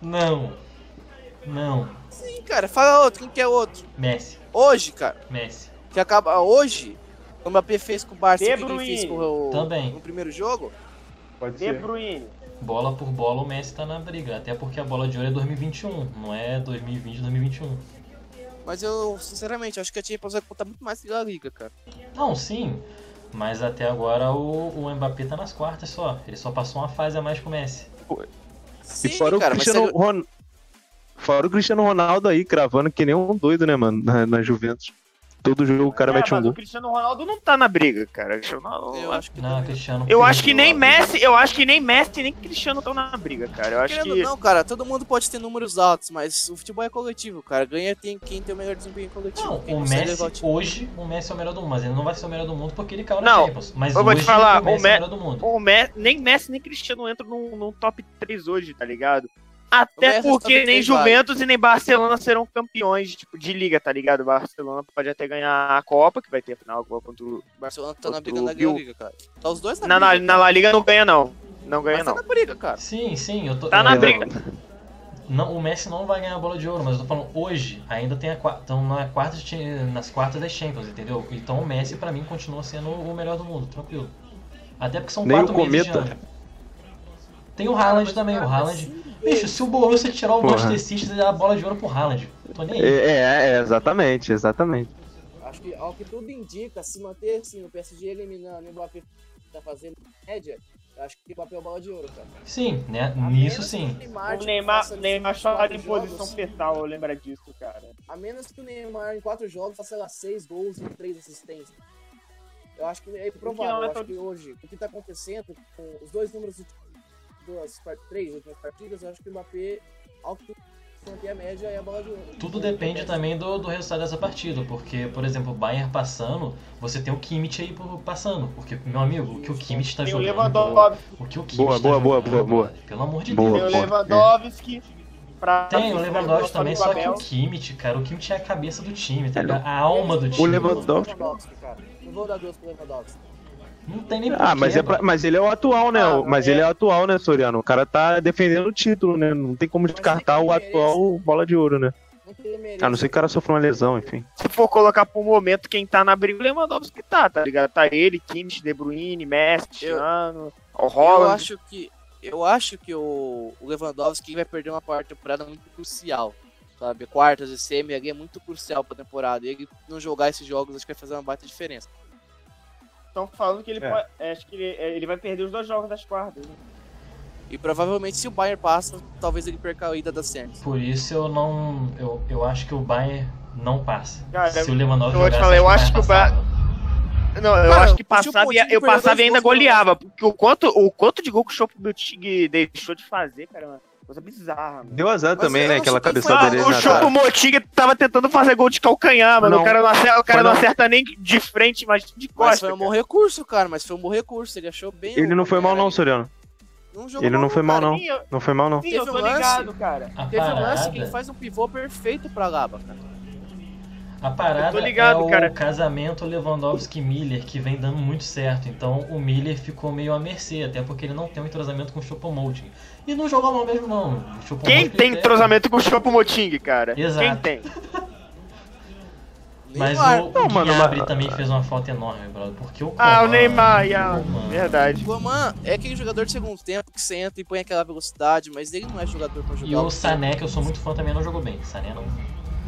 Não. Não. Sim, cara, fala outro, quem que é outro? Messi. Hoje, cara. Messi. que acaba hoje, o Mbappé fez com o Barça que ele fez com o, Também. no primeiro jogo. Pode De Bruyne. Bola por bola o Messi tá na briga. Até porque a bola de ouro é 2021, não é 2020, 2021. Mas eu, sinceramente, acho que a Champions vai contar muito mais que a Liga, cara. Não, sim. Mas até agora o, o Mbappé tá nas quartas só. Ele só passou uma fase a mais que o Messi. Sim, e fora cara, o mas Cristiano se- Ron- Fora o Cristiano Ronaldo aí, cravando que nem um doido, né, mano, na, na Juventus. Todo jogo o cara É, mete um mas gol. o Cristiano Ronaldo não tá na briga, cara. Eu acho que Não. Cristiano. Eu acho que nem. Messi, eu acho que nem Messi nem Cristiano estão na briga, cara. Eu acho Querendo que não, cara, todo mundo pode ter números altos, mas o futebol é coletivo, cara. Ganha tem quem tem o melhor desempenho coletivo. Não, o Messi, o hoje, o Messi é o melhor do mundo, mas ele não vai ser o melhor do mundo porque ele caiu Não, Champions. Mas eu vou te falar, o Messi o Me- é o melhor do mundo. o Me- nem Messi nem Cristiano entram num, num top 3 hoje, tá ligado? Até porque nem 3 Juventus e nem Barcelona serão campeões tipo, de liga, tá ligado? O Barcelona pode até ganhar a Copa, que vai ter a final agora contra o. Barcelona tá na briga na. Liga, cara. Tá os dois na, Na, na, briga. na La Liga não ganha, não. Não ganha, Mas tá não. na briga, cara. Sim, sim, eu tô. Tá na briga. Não, o Messi não vai ganhar a bola de ouro, mas eu tô falando hoje, ainda tem a quarta, estão na quarta nas quartas das Champions, entendeu? Então o Messi pra mim continua sendo o melhor do mundo, tranquilo. Até porque são Nem quatro o meses de Cometa. ano. Tem o Haaland também, o Haaland. Bicho, se o Borussia tirar o Porra. Manchester City, dá a bola de ouro pro Haaland. Tô nem É, aí. é, é, exatamente, exatamente. Acho que ao que tudo indica, se manter assim, o PSG eliminando e o Mbappé tá fazendo média, eu acho que o Mbappé é bola de ouro, cara. Sim, né? A Nisso sim. o Neymar, Neymar, quatro em posição fetal, lembra disso, cara. A menos que o Neymar em quatro jogos faça, sei lá, seis gols e três assistências. Eu acho que é provável. é Eu acho que hoje, o que tá acontecendo com os dois números de duas, três últimas partidas, eu acho que o Mbappé, ao que manter a média, é a bola de ouro. Tudo depende também do, do resultado dessa partida, porque, por exemplo, o Bayern passando, você tem o Kimmich aí passando, porque, meu amigo, o que o Kimmich tá Tem o jogando... Lewandowski, O que o Kimmich Boa, tá boa, boa, jogando, boa, boa. brother, Pelo amor de Boa, tem Deus. o boa. Lewandowski. Pra Tem o Lewandowski também, só que o Kimmich, cara, o Kimmich é a cabeça do time, tá ligado? A alma do Eu time. dar Lewandowski-. Não vou dar duas pro Lewandowski. Não tem nem Ah, mas, é pra- mas ele é o atual, né? Ah, mas é. ele é o atual, né, Soriano? O cara tá defendendo o título, né? Não tem como descartar o atual bola de ouro, né? A não ser que o cara sofreu uma lesão, enfim. Se for colocar pro momento quem tá na briga, o Lewandowski tá, tá ligado? Tá ele, Kimmich, De Bruyne, Messi, Cristiano, o Eu Holland. acho que eu acho que o, o Lewandowski vai perder uma parte da temporada muito crucial, sabe? Quartas e semi ali é muito crucial pra temporada. E ele não jogar esses jogos acho que vai fazer uma baita diferença. Estão falando que ele É. pode. é, Acho que ele, é, ele vai perder os dois jogos das quartas. né? E provavelmente se o Bayern passa, talvez ele perca a ida da Santos. Por isso eu não... Eu, eu acho que o Bayern não passa. Cara, Se o Lewandowski eu vou te jogasse, falar, eu acho que o Bayern. Não, eu Cara, acho que passava, e, Choupo-Moting eu passava e ainda goleava. Porque o quanto, o quanto de gol que o Choupo-Moting deixou de fazer, cara, uma coisa bizarra, mano. Deu azar Mas também, né? Aquela cabeçada foi. dele o na cara. Choupo-Moting tava tentando fazer gol de calcanhar, mano. Não. O cara não acerta, o cara não não. acerta nem de frente, mas de Mas costas. foi um bom recurso, cara. Mas foi um bom recurso. Ele achou bem. Ele não foi mal, não. Soriano. Não jogou Ele não foi mal, não. Eu, Não foi mal, não. sim, eu Teve tô um lance. ligado, cara. A Teve um lance que ele parada, faz um pivô perfeito pra Laba, cara. a parada Eu tô ligado, é o cara. casamento Lewandowski-Miller, que vem dando muito certo. Então o Miller ficou meio à mercê, até porque ele não tem um entrosamento com o Choupo-Moting. E não jogou mal mesmo, não. Quem tem entrosamento com o Choupo-Moting, cara? Exato. Quem tem? *laughs* Mas Neymar. o, Não, o mano, Gnabry mas- também fez uma falta enorme, brother. Porque o Ah, o Coman- Neymar, yeah, Coman- verdade. O Coman é aquele jogador de segundo tempo que senta e põe aquela velocidade, mas ele não é jogador pra jogar. E o Sané, que eu sou muito fã, também não jogou bem. Sané não.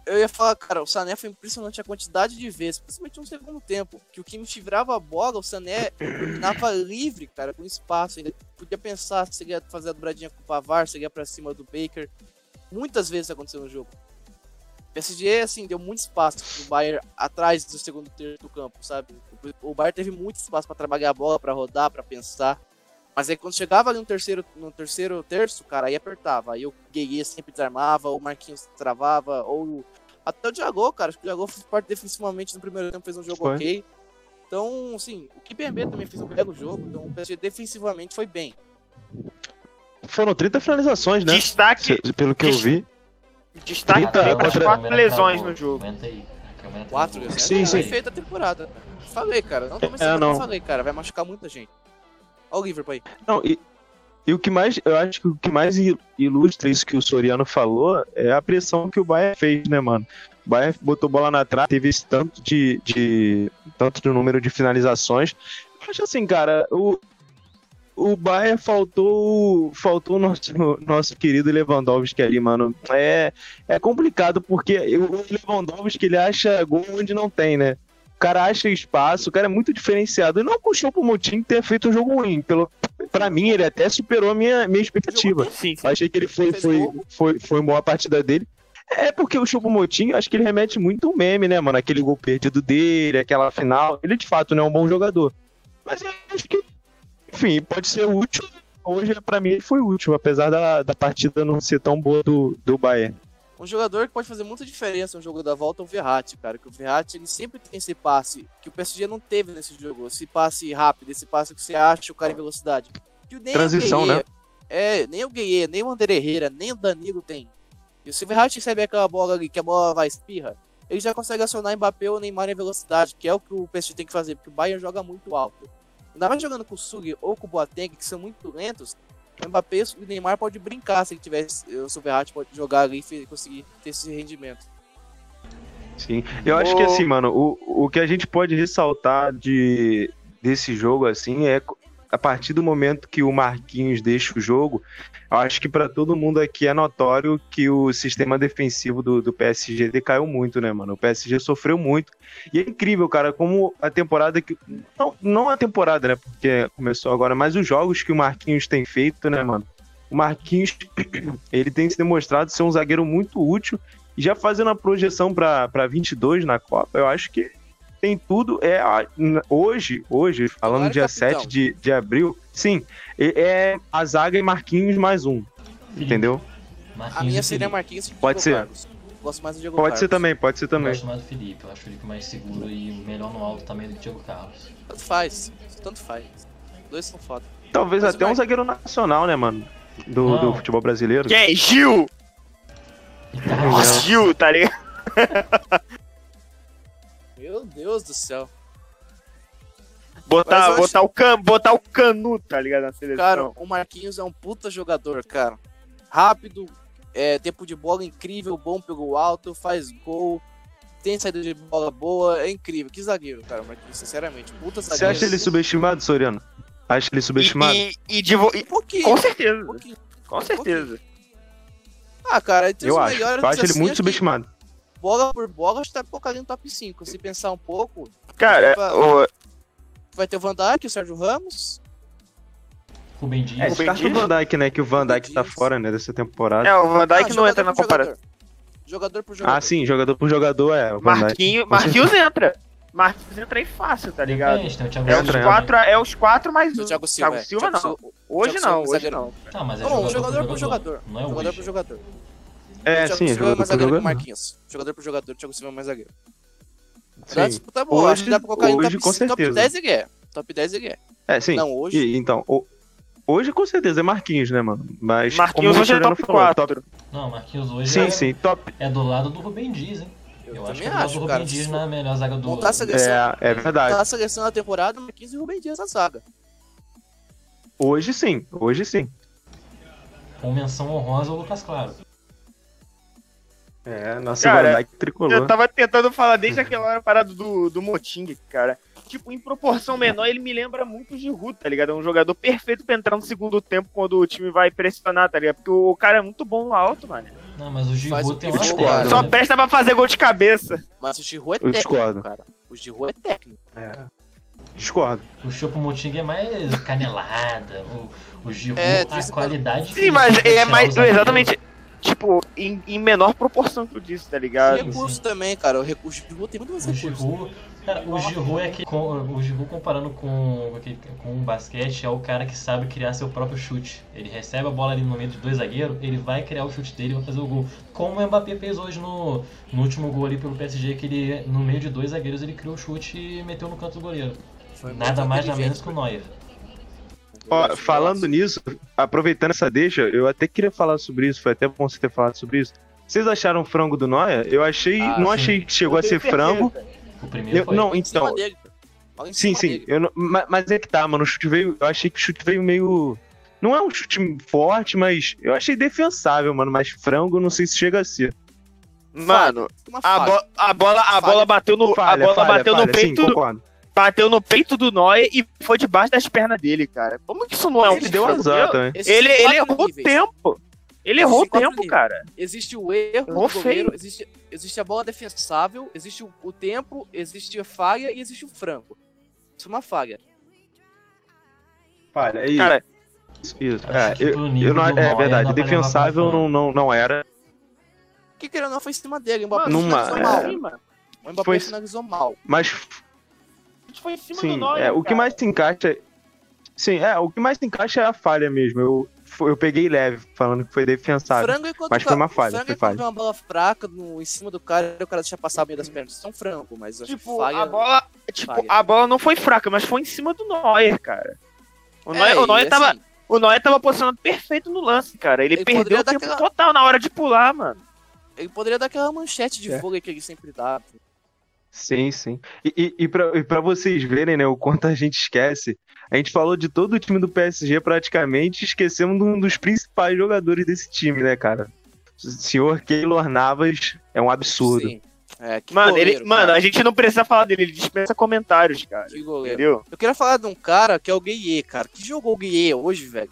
Eu ia falar, cara, o Sané foi impressionante a quantidade de vezes, principalmente no segundo tempo, que o Kimmich virava a bola, o Sané *coughs* terminava livre, cara, com espaço. Ele podia pensar se ia fazer a dobradinha com o Pavar, se ia pra cima do Baker. Muitas vezes aconteceu no jogo. O PSG, assim, deu muito espaço pro Bayern atrás do segundo terço do campo, sabe? O Bayern teve muito espaço pra trabalhar a bola, pra rodar, pra pensar. Mas aí quando chegava ali no terceiro, no terceiro terço, cara, aí apertava. Aí o Gueye sempre desarmava, ou o Marquinhos travava, ou até o Thiago, cara. Acho que o fez parte defensivamente no primeiro tempo, fez um jogo Foi. ok. Então, assim, o Kipembe também fez um belo jogo. Então o PSG defensivamente foi bem. Foram 30 finalizações, né? Destaque, Se- Pelo que eu vi. destaque também para as contra- quatro lesões no jogo. Quatro lesões. Sim, sim. perfeita a temporada. Falei, cara. Não tô É, não. falei, cara. Vai machucar muita gente. Olha o Liverpool aí. Não, e, e o que mais, eu acho que o que mais ilustra isso que o Soriano falou é a pressão que o Bayern fez, né, mano? O Bayern botou bola na trave, teve esse tanto de, de tanto de número de finalizações. Eu acho assim, cara, o o Bayern faltou faltou o nosso *laughs* nosso querido Lewandowski ali, mano. É é complicado porque o Lewandowski ele acha gol onde não tem, né? O cara acha espaço, o cara é muito diferenciado. E não com o Choupo-Moting ter feito um jogo ruim. Pelo, pra mim, ele até superou a minha, minha expectativa. Sim, Eu achei que ele foi, foi, foi, foi uma boa partida dele. É porque o Chupomotinho, acho que ele remete muito um meme, né, mano? Aquele gol perdido dele, aquela final. Ele de fato não é um bom jogador. Mas eu acho que, enfim, pode ser útil. Hoje, pra mim, ele foi útil, apesar da, da partida não ser tão boa do, do Bayern. Um jogador que pode fazer muita diferença no jogo da volta é o Verratti, cara. Que o Verratti ele sempre tem esse passe que o PSG não teve nesse jogo. Esse passe rápido, esse passe que você acha o cara em velocidade. Que nem Transição, o Gueye, né? É, nem o Gueye, nem o André Herrera, nem o Danilo tem. E se o Verratti recebe aquela bola ali, que a bola vai espirra, ele já consegue acionar Mbappé ou Neymar em velocidade, que é o que o PSG tem que fazer, porque o Bayern joga muito alto. Ainda mais jogando com o Sug ou com o Boateng, que são muito lentos, o Mbappé e o Neymar pode brincar se ele tivesse, se o Verratti pode jogar ali e conseguir ter esse rendimento. Sim. Eu acho que assim, mano, o, o que a gente pode ressaltar de, desse jogo, assim, é a partir do momento que o Marquinhos deixa o jogo, eu acho que pra todo mundo aqui é notório que o sistema defensivo do, do PSG decaiu muito, né, mano? O PSG sofreu muito. E é incrível, cara, como a temporada que. Não, não a temporada, né? Porque começou agora, mas os jogos que o Marquinhos tem feito, né, mano? O Marquinhos, *clears throat* ele tem se demonstrado ser um zagueiro muito útil e já fazendo a projeção para 22 na Copa, eu acho que tem tudo. É hoje, hoje, falando dia capitão. 7 de, de abril, sim, é é a zaga e Marquinhos mais um, Felipe, entendeu? Marquinhos A minha seria. Marquinhos e Pode ser. Carlos. Gosto mais do Diego Pode Carlos. ser também, pode ser Eu também. gosto mais do Felipe, eu acho o Felipe mais seguro e melhor no alto também do que o Diego Carlos. Tanto faz, tanto faz. Os dois são foda. Talvez Mas até um zagueiro nacional, né, mano? Do, do futebol brasileiro. Quem? Gil! Gil, tá ligado? *laughs* Meu Deus do céu. Botar, eu acho- botar, o can, botar o canu, tá ligado? Na seleção. Cara, o Marquinhos é um puta jogador, cara. Rápido, é, tempo de bola incrível, bom pelo alto, faz gol, tem saída de bola boa, é incrível. Que zagueiro, cara, o Marquinhos, sinceramente. Puta Você zagueiro. acha ele subestimado, Soriano? Acha ele subestimado? e, e, e de vo- Um pouquinho. Com um certeza, pouquinho. com certeza. Ah, cara, entre eu os acho. melhores Eu acho ele assim, muito acho que subestimado. Bola por bola, acho que tá colocar no top 5. Se pensar um pouco, Cara, Opa. o, vai ter o Van Dijk, o Sérgio Ramos. Rubem É, Dias. descarta o Van Dijk, né? Que o Van Dijk tá Dias. fora, né, dessa temporada. é, o Van Dijk Ah, não jogador entra na comparação. jogador. Jogador por jogador. Ah, sim, jogador por jogador é. O Dijk. Marquinhos, entra. Marquinhos entra aí fácil, tá ligado? O Thiago É os, Entra, Silva quatro, é os quatro mais um. O Thiago Silva. Thiago é. Silva Thiago não. Silva- Hoje Thiago não, Silva, hoje não. Tá, mas é Não, jogador, jogador por por jogador. Não é jogador hoje. por jogador. É, o Thiago sim, Silva é jogador mais por zagueiro que o jogador. Marquinhos. Jogador por jogador, o Thiago Silva é mais zagueiro. Dá Sim. disputa boa. Acho que dá pra colocar hoje, top, com top certeza. 10 ele é. Top 10 ele é. É, sim. Não, hoje. E, então, o- hoje com certeza é Marquinhos, né, mano? Mas Marquinhos como o hoje é top falou, 4. Não, Marquinhos hoje Sim, é, sim, top. é do lado do Rubem Dias, hein? Eu, Eu, acho que é do lado acho, do Rubem cara. Dias na melhor zaga do. montar a seleção, É, é verdade. tá a seleção da temporada, Marquinhos e Rubem Dias na zaga. Hoje sim, hoje sim. Com menção honrosa ao Lucas Claro. É, nossa Cara, Dijk tricolor. Eu tava tentando falar desde aquela hora parada do, do Moting, cara. Tipo, em proporção menor, ele me lembra muito o Giroud, tá ligado? É um jogador perfeito pra entrar no segundo tempo quando o time vai pressionar, tá ligado? Porque o cara é muito bom no alto, mano. Não, mas o Giroud o tem uma cara. Só né? presta pra fazer gol de cabeça. Mas o Giroud é Eu técnico, discordo. cara. O Giroud é técnico. É. Discordo. O Chopo Moting é mais canelada. O, o Giroud, É, a qualidade Sim, mas de é mais. Exatamente. Tipo, em, em menor proporção que eu disse, tá ligado? Sim, recurso sim. também, cara. O recurso o Giroud tem muito mais O recurso. Giroud, cara, o Giroud é que com, o Giroud comparando com com- o basquete é o cara que sabe criar seu próprio chute. Ele recebe a bola ali no meio de dois zagueiros, ele vai criar o chute dele e vai fazer o gol. Como o Mbappé fez hoje no, no último gol ali pelo PSG, que ele no meio de dois zagueiros ele criou o chute e meteu no canto do goleiro. Foi Nada mais nada menos que o Neuer. Ó, falando nisso, aproveitando essa deixa, eu até queria falar sobre isso, foi até bom você ter falado sobre isso. Vocês acharam o frango do Noia? Eu achei, Ah, não sim. achei que chegou a ser frango. O primeiro Eu- foi. não, então, sim, sim, não- ma- mas é que tá, mano, o chute veio, eu achei que o chute veio meio não é um chute forte, mas eu achei defensável, mano, mas frango não sei se chega a ser. Mano, a, bo- a bola, a Falha. bola bateu no. Falha, a bola falha, bateu falha, no sim, peito. concordo. Bateu no peito do Neuer e foi debaixo das pernas dele, cara. Como que isso não é um Ele deu azar também. Ele, ele errou o níveis. tempo. Ele Esses errou o tempo, níveis. cara. Existe o erro Errou do goleiro, feio. existe, existe a bola defensável, existe o, o tempo, existe a falha e existe o frango. Isso é uma falha. Falha, é isso. Cara, isso, É, eu, eu não, é verdade, defensável não, não, não era. que querendo ou não foi em cima dele. O Mbappé Mano, Numa- finalizou foi mal. é. mano. O Mbappé Foi- finalizou mal. Mas foi em cima do Sim, Neuer, é, o que mais se encaixa. Sim, é, o que mais se encaixa é a falha mesmo. Eu, eu peguei leve, falando que foi defensável. Frango é Mas o foi uma falha, Frango foi é falha. uma bola fraca no, em cima do cara e o cara deixa passar meio das pernas. Isso é frango, mas acho que Tipo, falha... a bola. Tipo, falha. a bola não foi fraca, mas foi em cima do Neuer, cara. O É, Neuer, o e Neuer tava. assim, O Neuer tava posicionado perfeito no lance, cara. Ele, Ele perdeu o tempo aquela- total na hora de pular, mano. Ele poderia dar aquela manchete de É. vôlei que ele sempre dá. Sim, sim. E, e, e, pra, pra vocês verem, né, o quanto a gente esquece, a gente falou de todo o time do PSG praticamente, esquecemos de um dos principais jogadores desse time, né, cara? O senhor Keylor Navas é um absurdo. Sim. É, que Mano, goleiro, ele, mano, a gente não precisa falar dele, ele dispensa comentários, cara. Que goleiro. Entendeu? Eu queria falar de um cara que é o Gueye, cara. Que jogou o Gueye hoje, velho?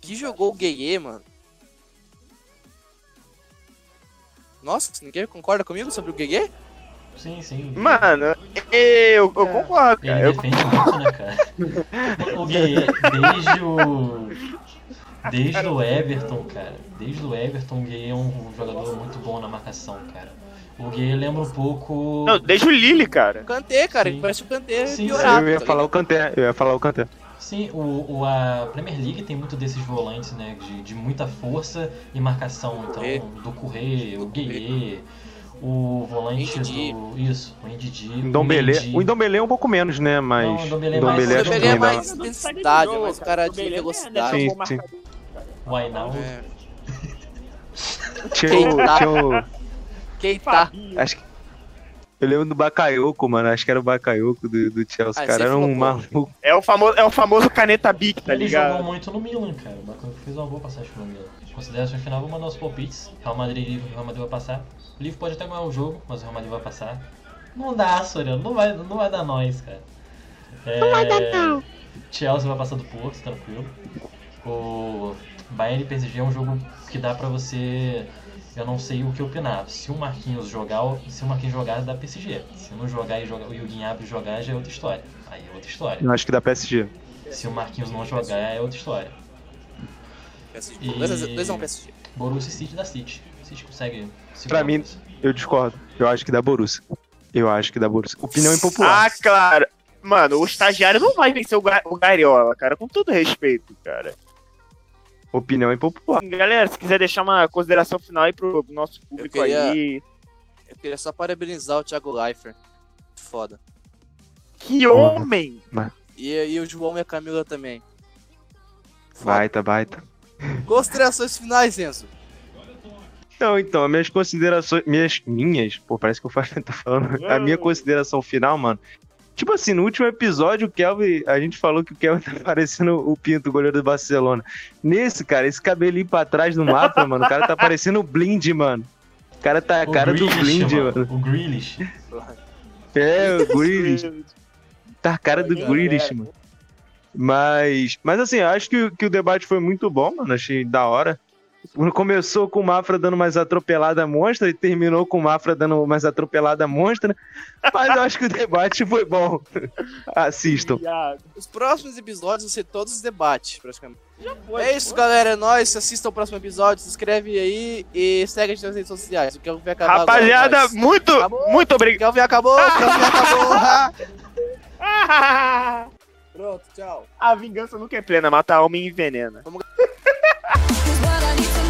Que jogou o Gueye, mano? Nossa, ninguém concorda comigo sobre o Gueye? Sim, sim. Mano, eu, eu É. concordo, Ele cara. Eu, defende muito, né, cara? *laughs* O Gueye, desde o. Desde o Everton, cara. Desde o Everton, o Gueye é um jogador muito bom na marcação, cara. O Gueye lembra um pouco. não, deixa o Lille, cara. O Kanté, cara. Sim. Ele parece o Kanté Sim, piorado. Eu ia tá falar o Kanté, eu ia falar o Kanté. Sim, o, o- a Premier League tem muito desses volantes, né? De, de muita força e marcação. Então, do Correr, o Gueye, o volante Ndidi. do. Isso, o Ndidi. O Ndombele, Mendy. o Ndombele é um pouco menos, né, mas... Não, o Ndombele é mais- O é Dembélé é também, mais intensidade, é mais cara de velocidade. Sim, sim. O Ainaldo. É. Tinha o, tá? tinha o- Keita. Acho que. Eu lembro do Bakayoko, mano. Acho que era o Bakayoko do, do Chelsea. Ah, cara, era um maluco. É o famoso, é o famoso caneta Bic, tá Ele jogou ligado? muito no Milan, cara. O Bakayoko fez uma boa passagem pelo Milan. Considerações final, vou mandar os palpites. Real Madrid e Liverpool, o Real Madrid vai passar. O Liverpool pode até ganhar o jogo, mas o Real Madrid vai passar. Não dá, Soriano. Não vai, não vai dar nós, cara. não vai dar, não. Chelsea vai passar do Porto, tranquilo. O Bayern e PSG é um jogo que dá pra você... Eu não sei o que opinar. Se o Marquinhos jogar, se o Marquinhos jogar, dá PSG. Se não jogar e jogar, o Yuguin abre jogar, já é outra história. Aí é outra história. Eu acho que da PSG. Se o Marquinhos não jogar, é outra história. PSG. E- 2x1 PSG. Borussia City da City. City consegue Pra mim- Eu discordo. Eu acho que da Borussia. Eu acho que da Borussia. Opinião impopular. Ah, claro. Mano, o estagiário não vai vencer o, Ga- o Gariola, cara, com todo respeito, cara. Opinião impopular. Galera, se quiser deixar uma consideração final aí pro nosso público Eu queria- aí. Eu queria só parabenizar o Thiago Leifert. Foda. Que homem! E, e o João e a Camila também. Foda. Baita, baita. Considerações finais, Enzo. Então, então, minhas considerações. Minhas. Minhas? Pô, parece que eu faço- *laughs* tô falando. A minha consideração final, mano. Tipo assim, no último episódio, o Kelvin. A gente falou que o Kelvin *laughs* tá parecendo o Pinto, o goleiro do Barcelona. Nesse, cara, esse cabelinho pra trás do mapa, mano. O cara tá parecendo o Blind, mano. O cara tá a O cara do Grealish, Blind, mano. O Grealish. É, o Grealish. *laughs* Tá a cara do É. Grealish, mano. Mas, mas assim, eu acho que, que o debate foi muito bom, mano. Achei da hora. Começou com o Mafra dando mais atropelada monstra e terminou com o Mafra dando mais atropelada monstra. Mas eu acho que o debate foi bom. *laughs* Assistam. Os próximos episódios vão ser todos debates, praticamente. foi, é isso, galera. É nóis. Assistam o próximo episódio. Se inscreve aí e segue a gente nas redes sociais. O Kelvin vai acabar Rapaziada, agora. é muito, Acabou. muito O obrigado. Kelvin acabou. O Kelvin acabou. *laughs* *laughs* Pronto, tchau. A vingança nunca é plena, mata a alma e envenena. Vamos... *laughs*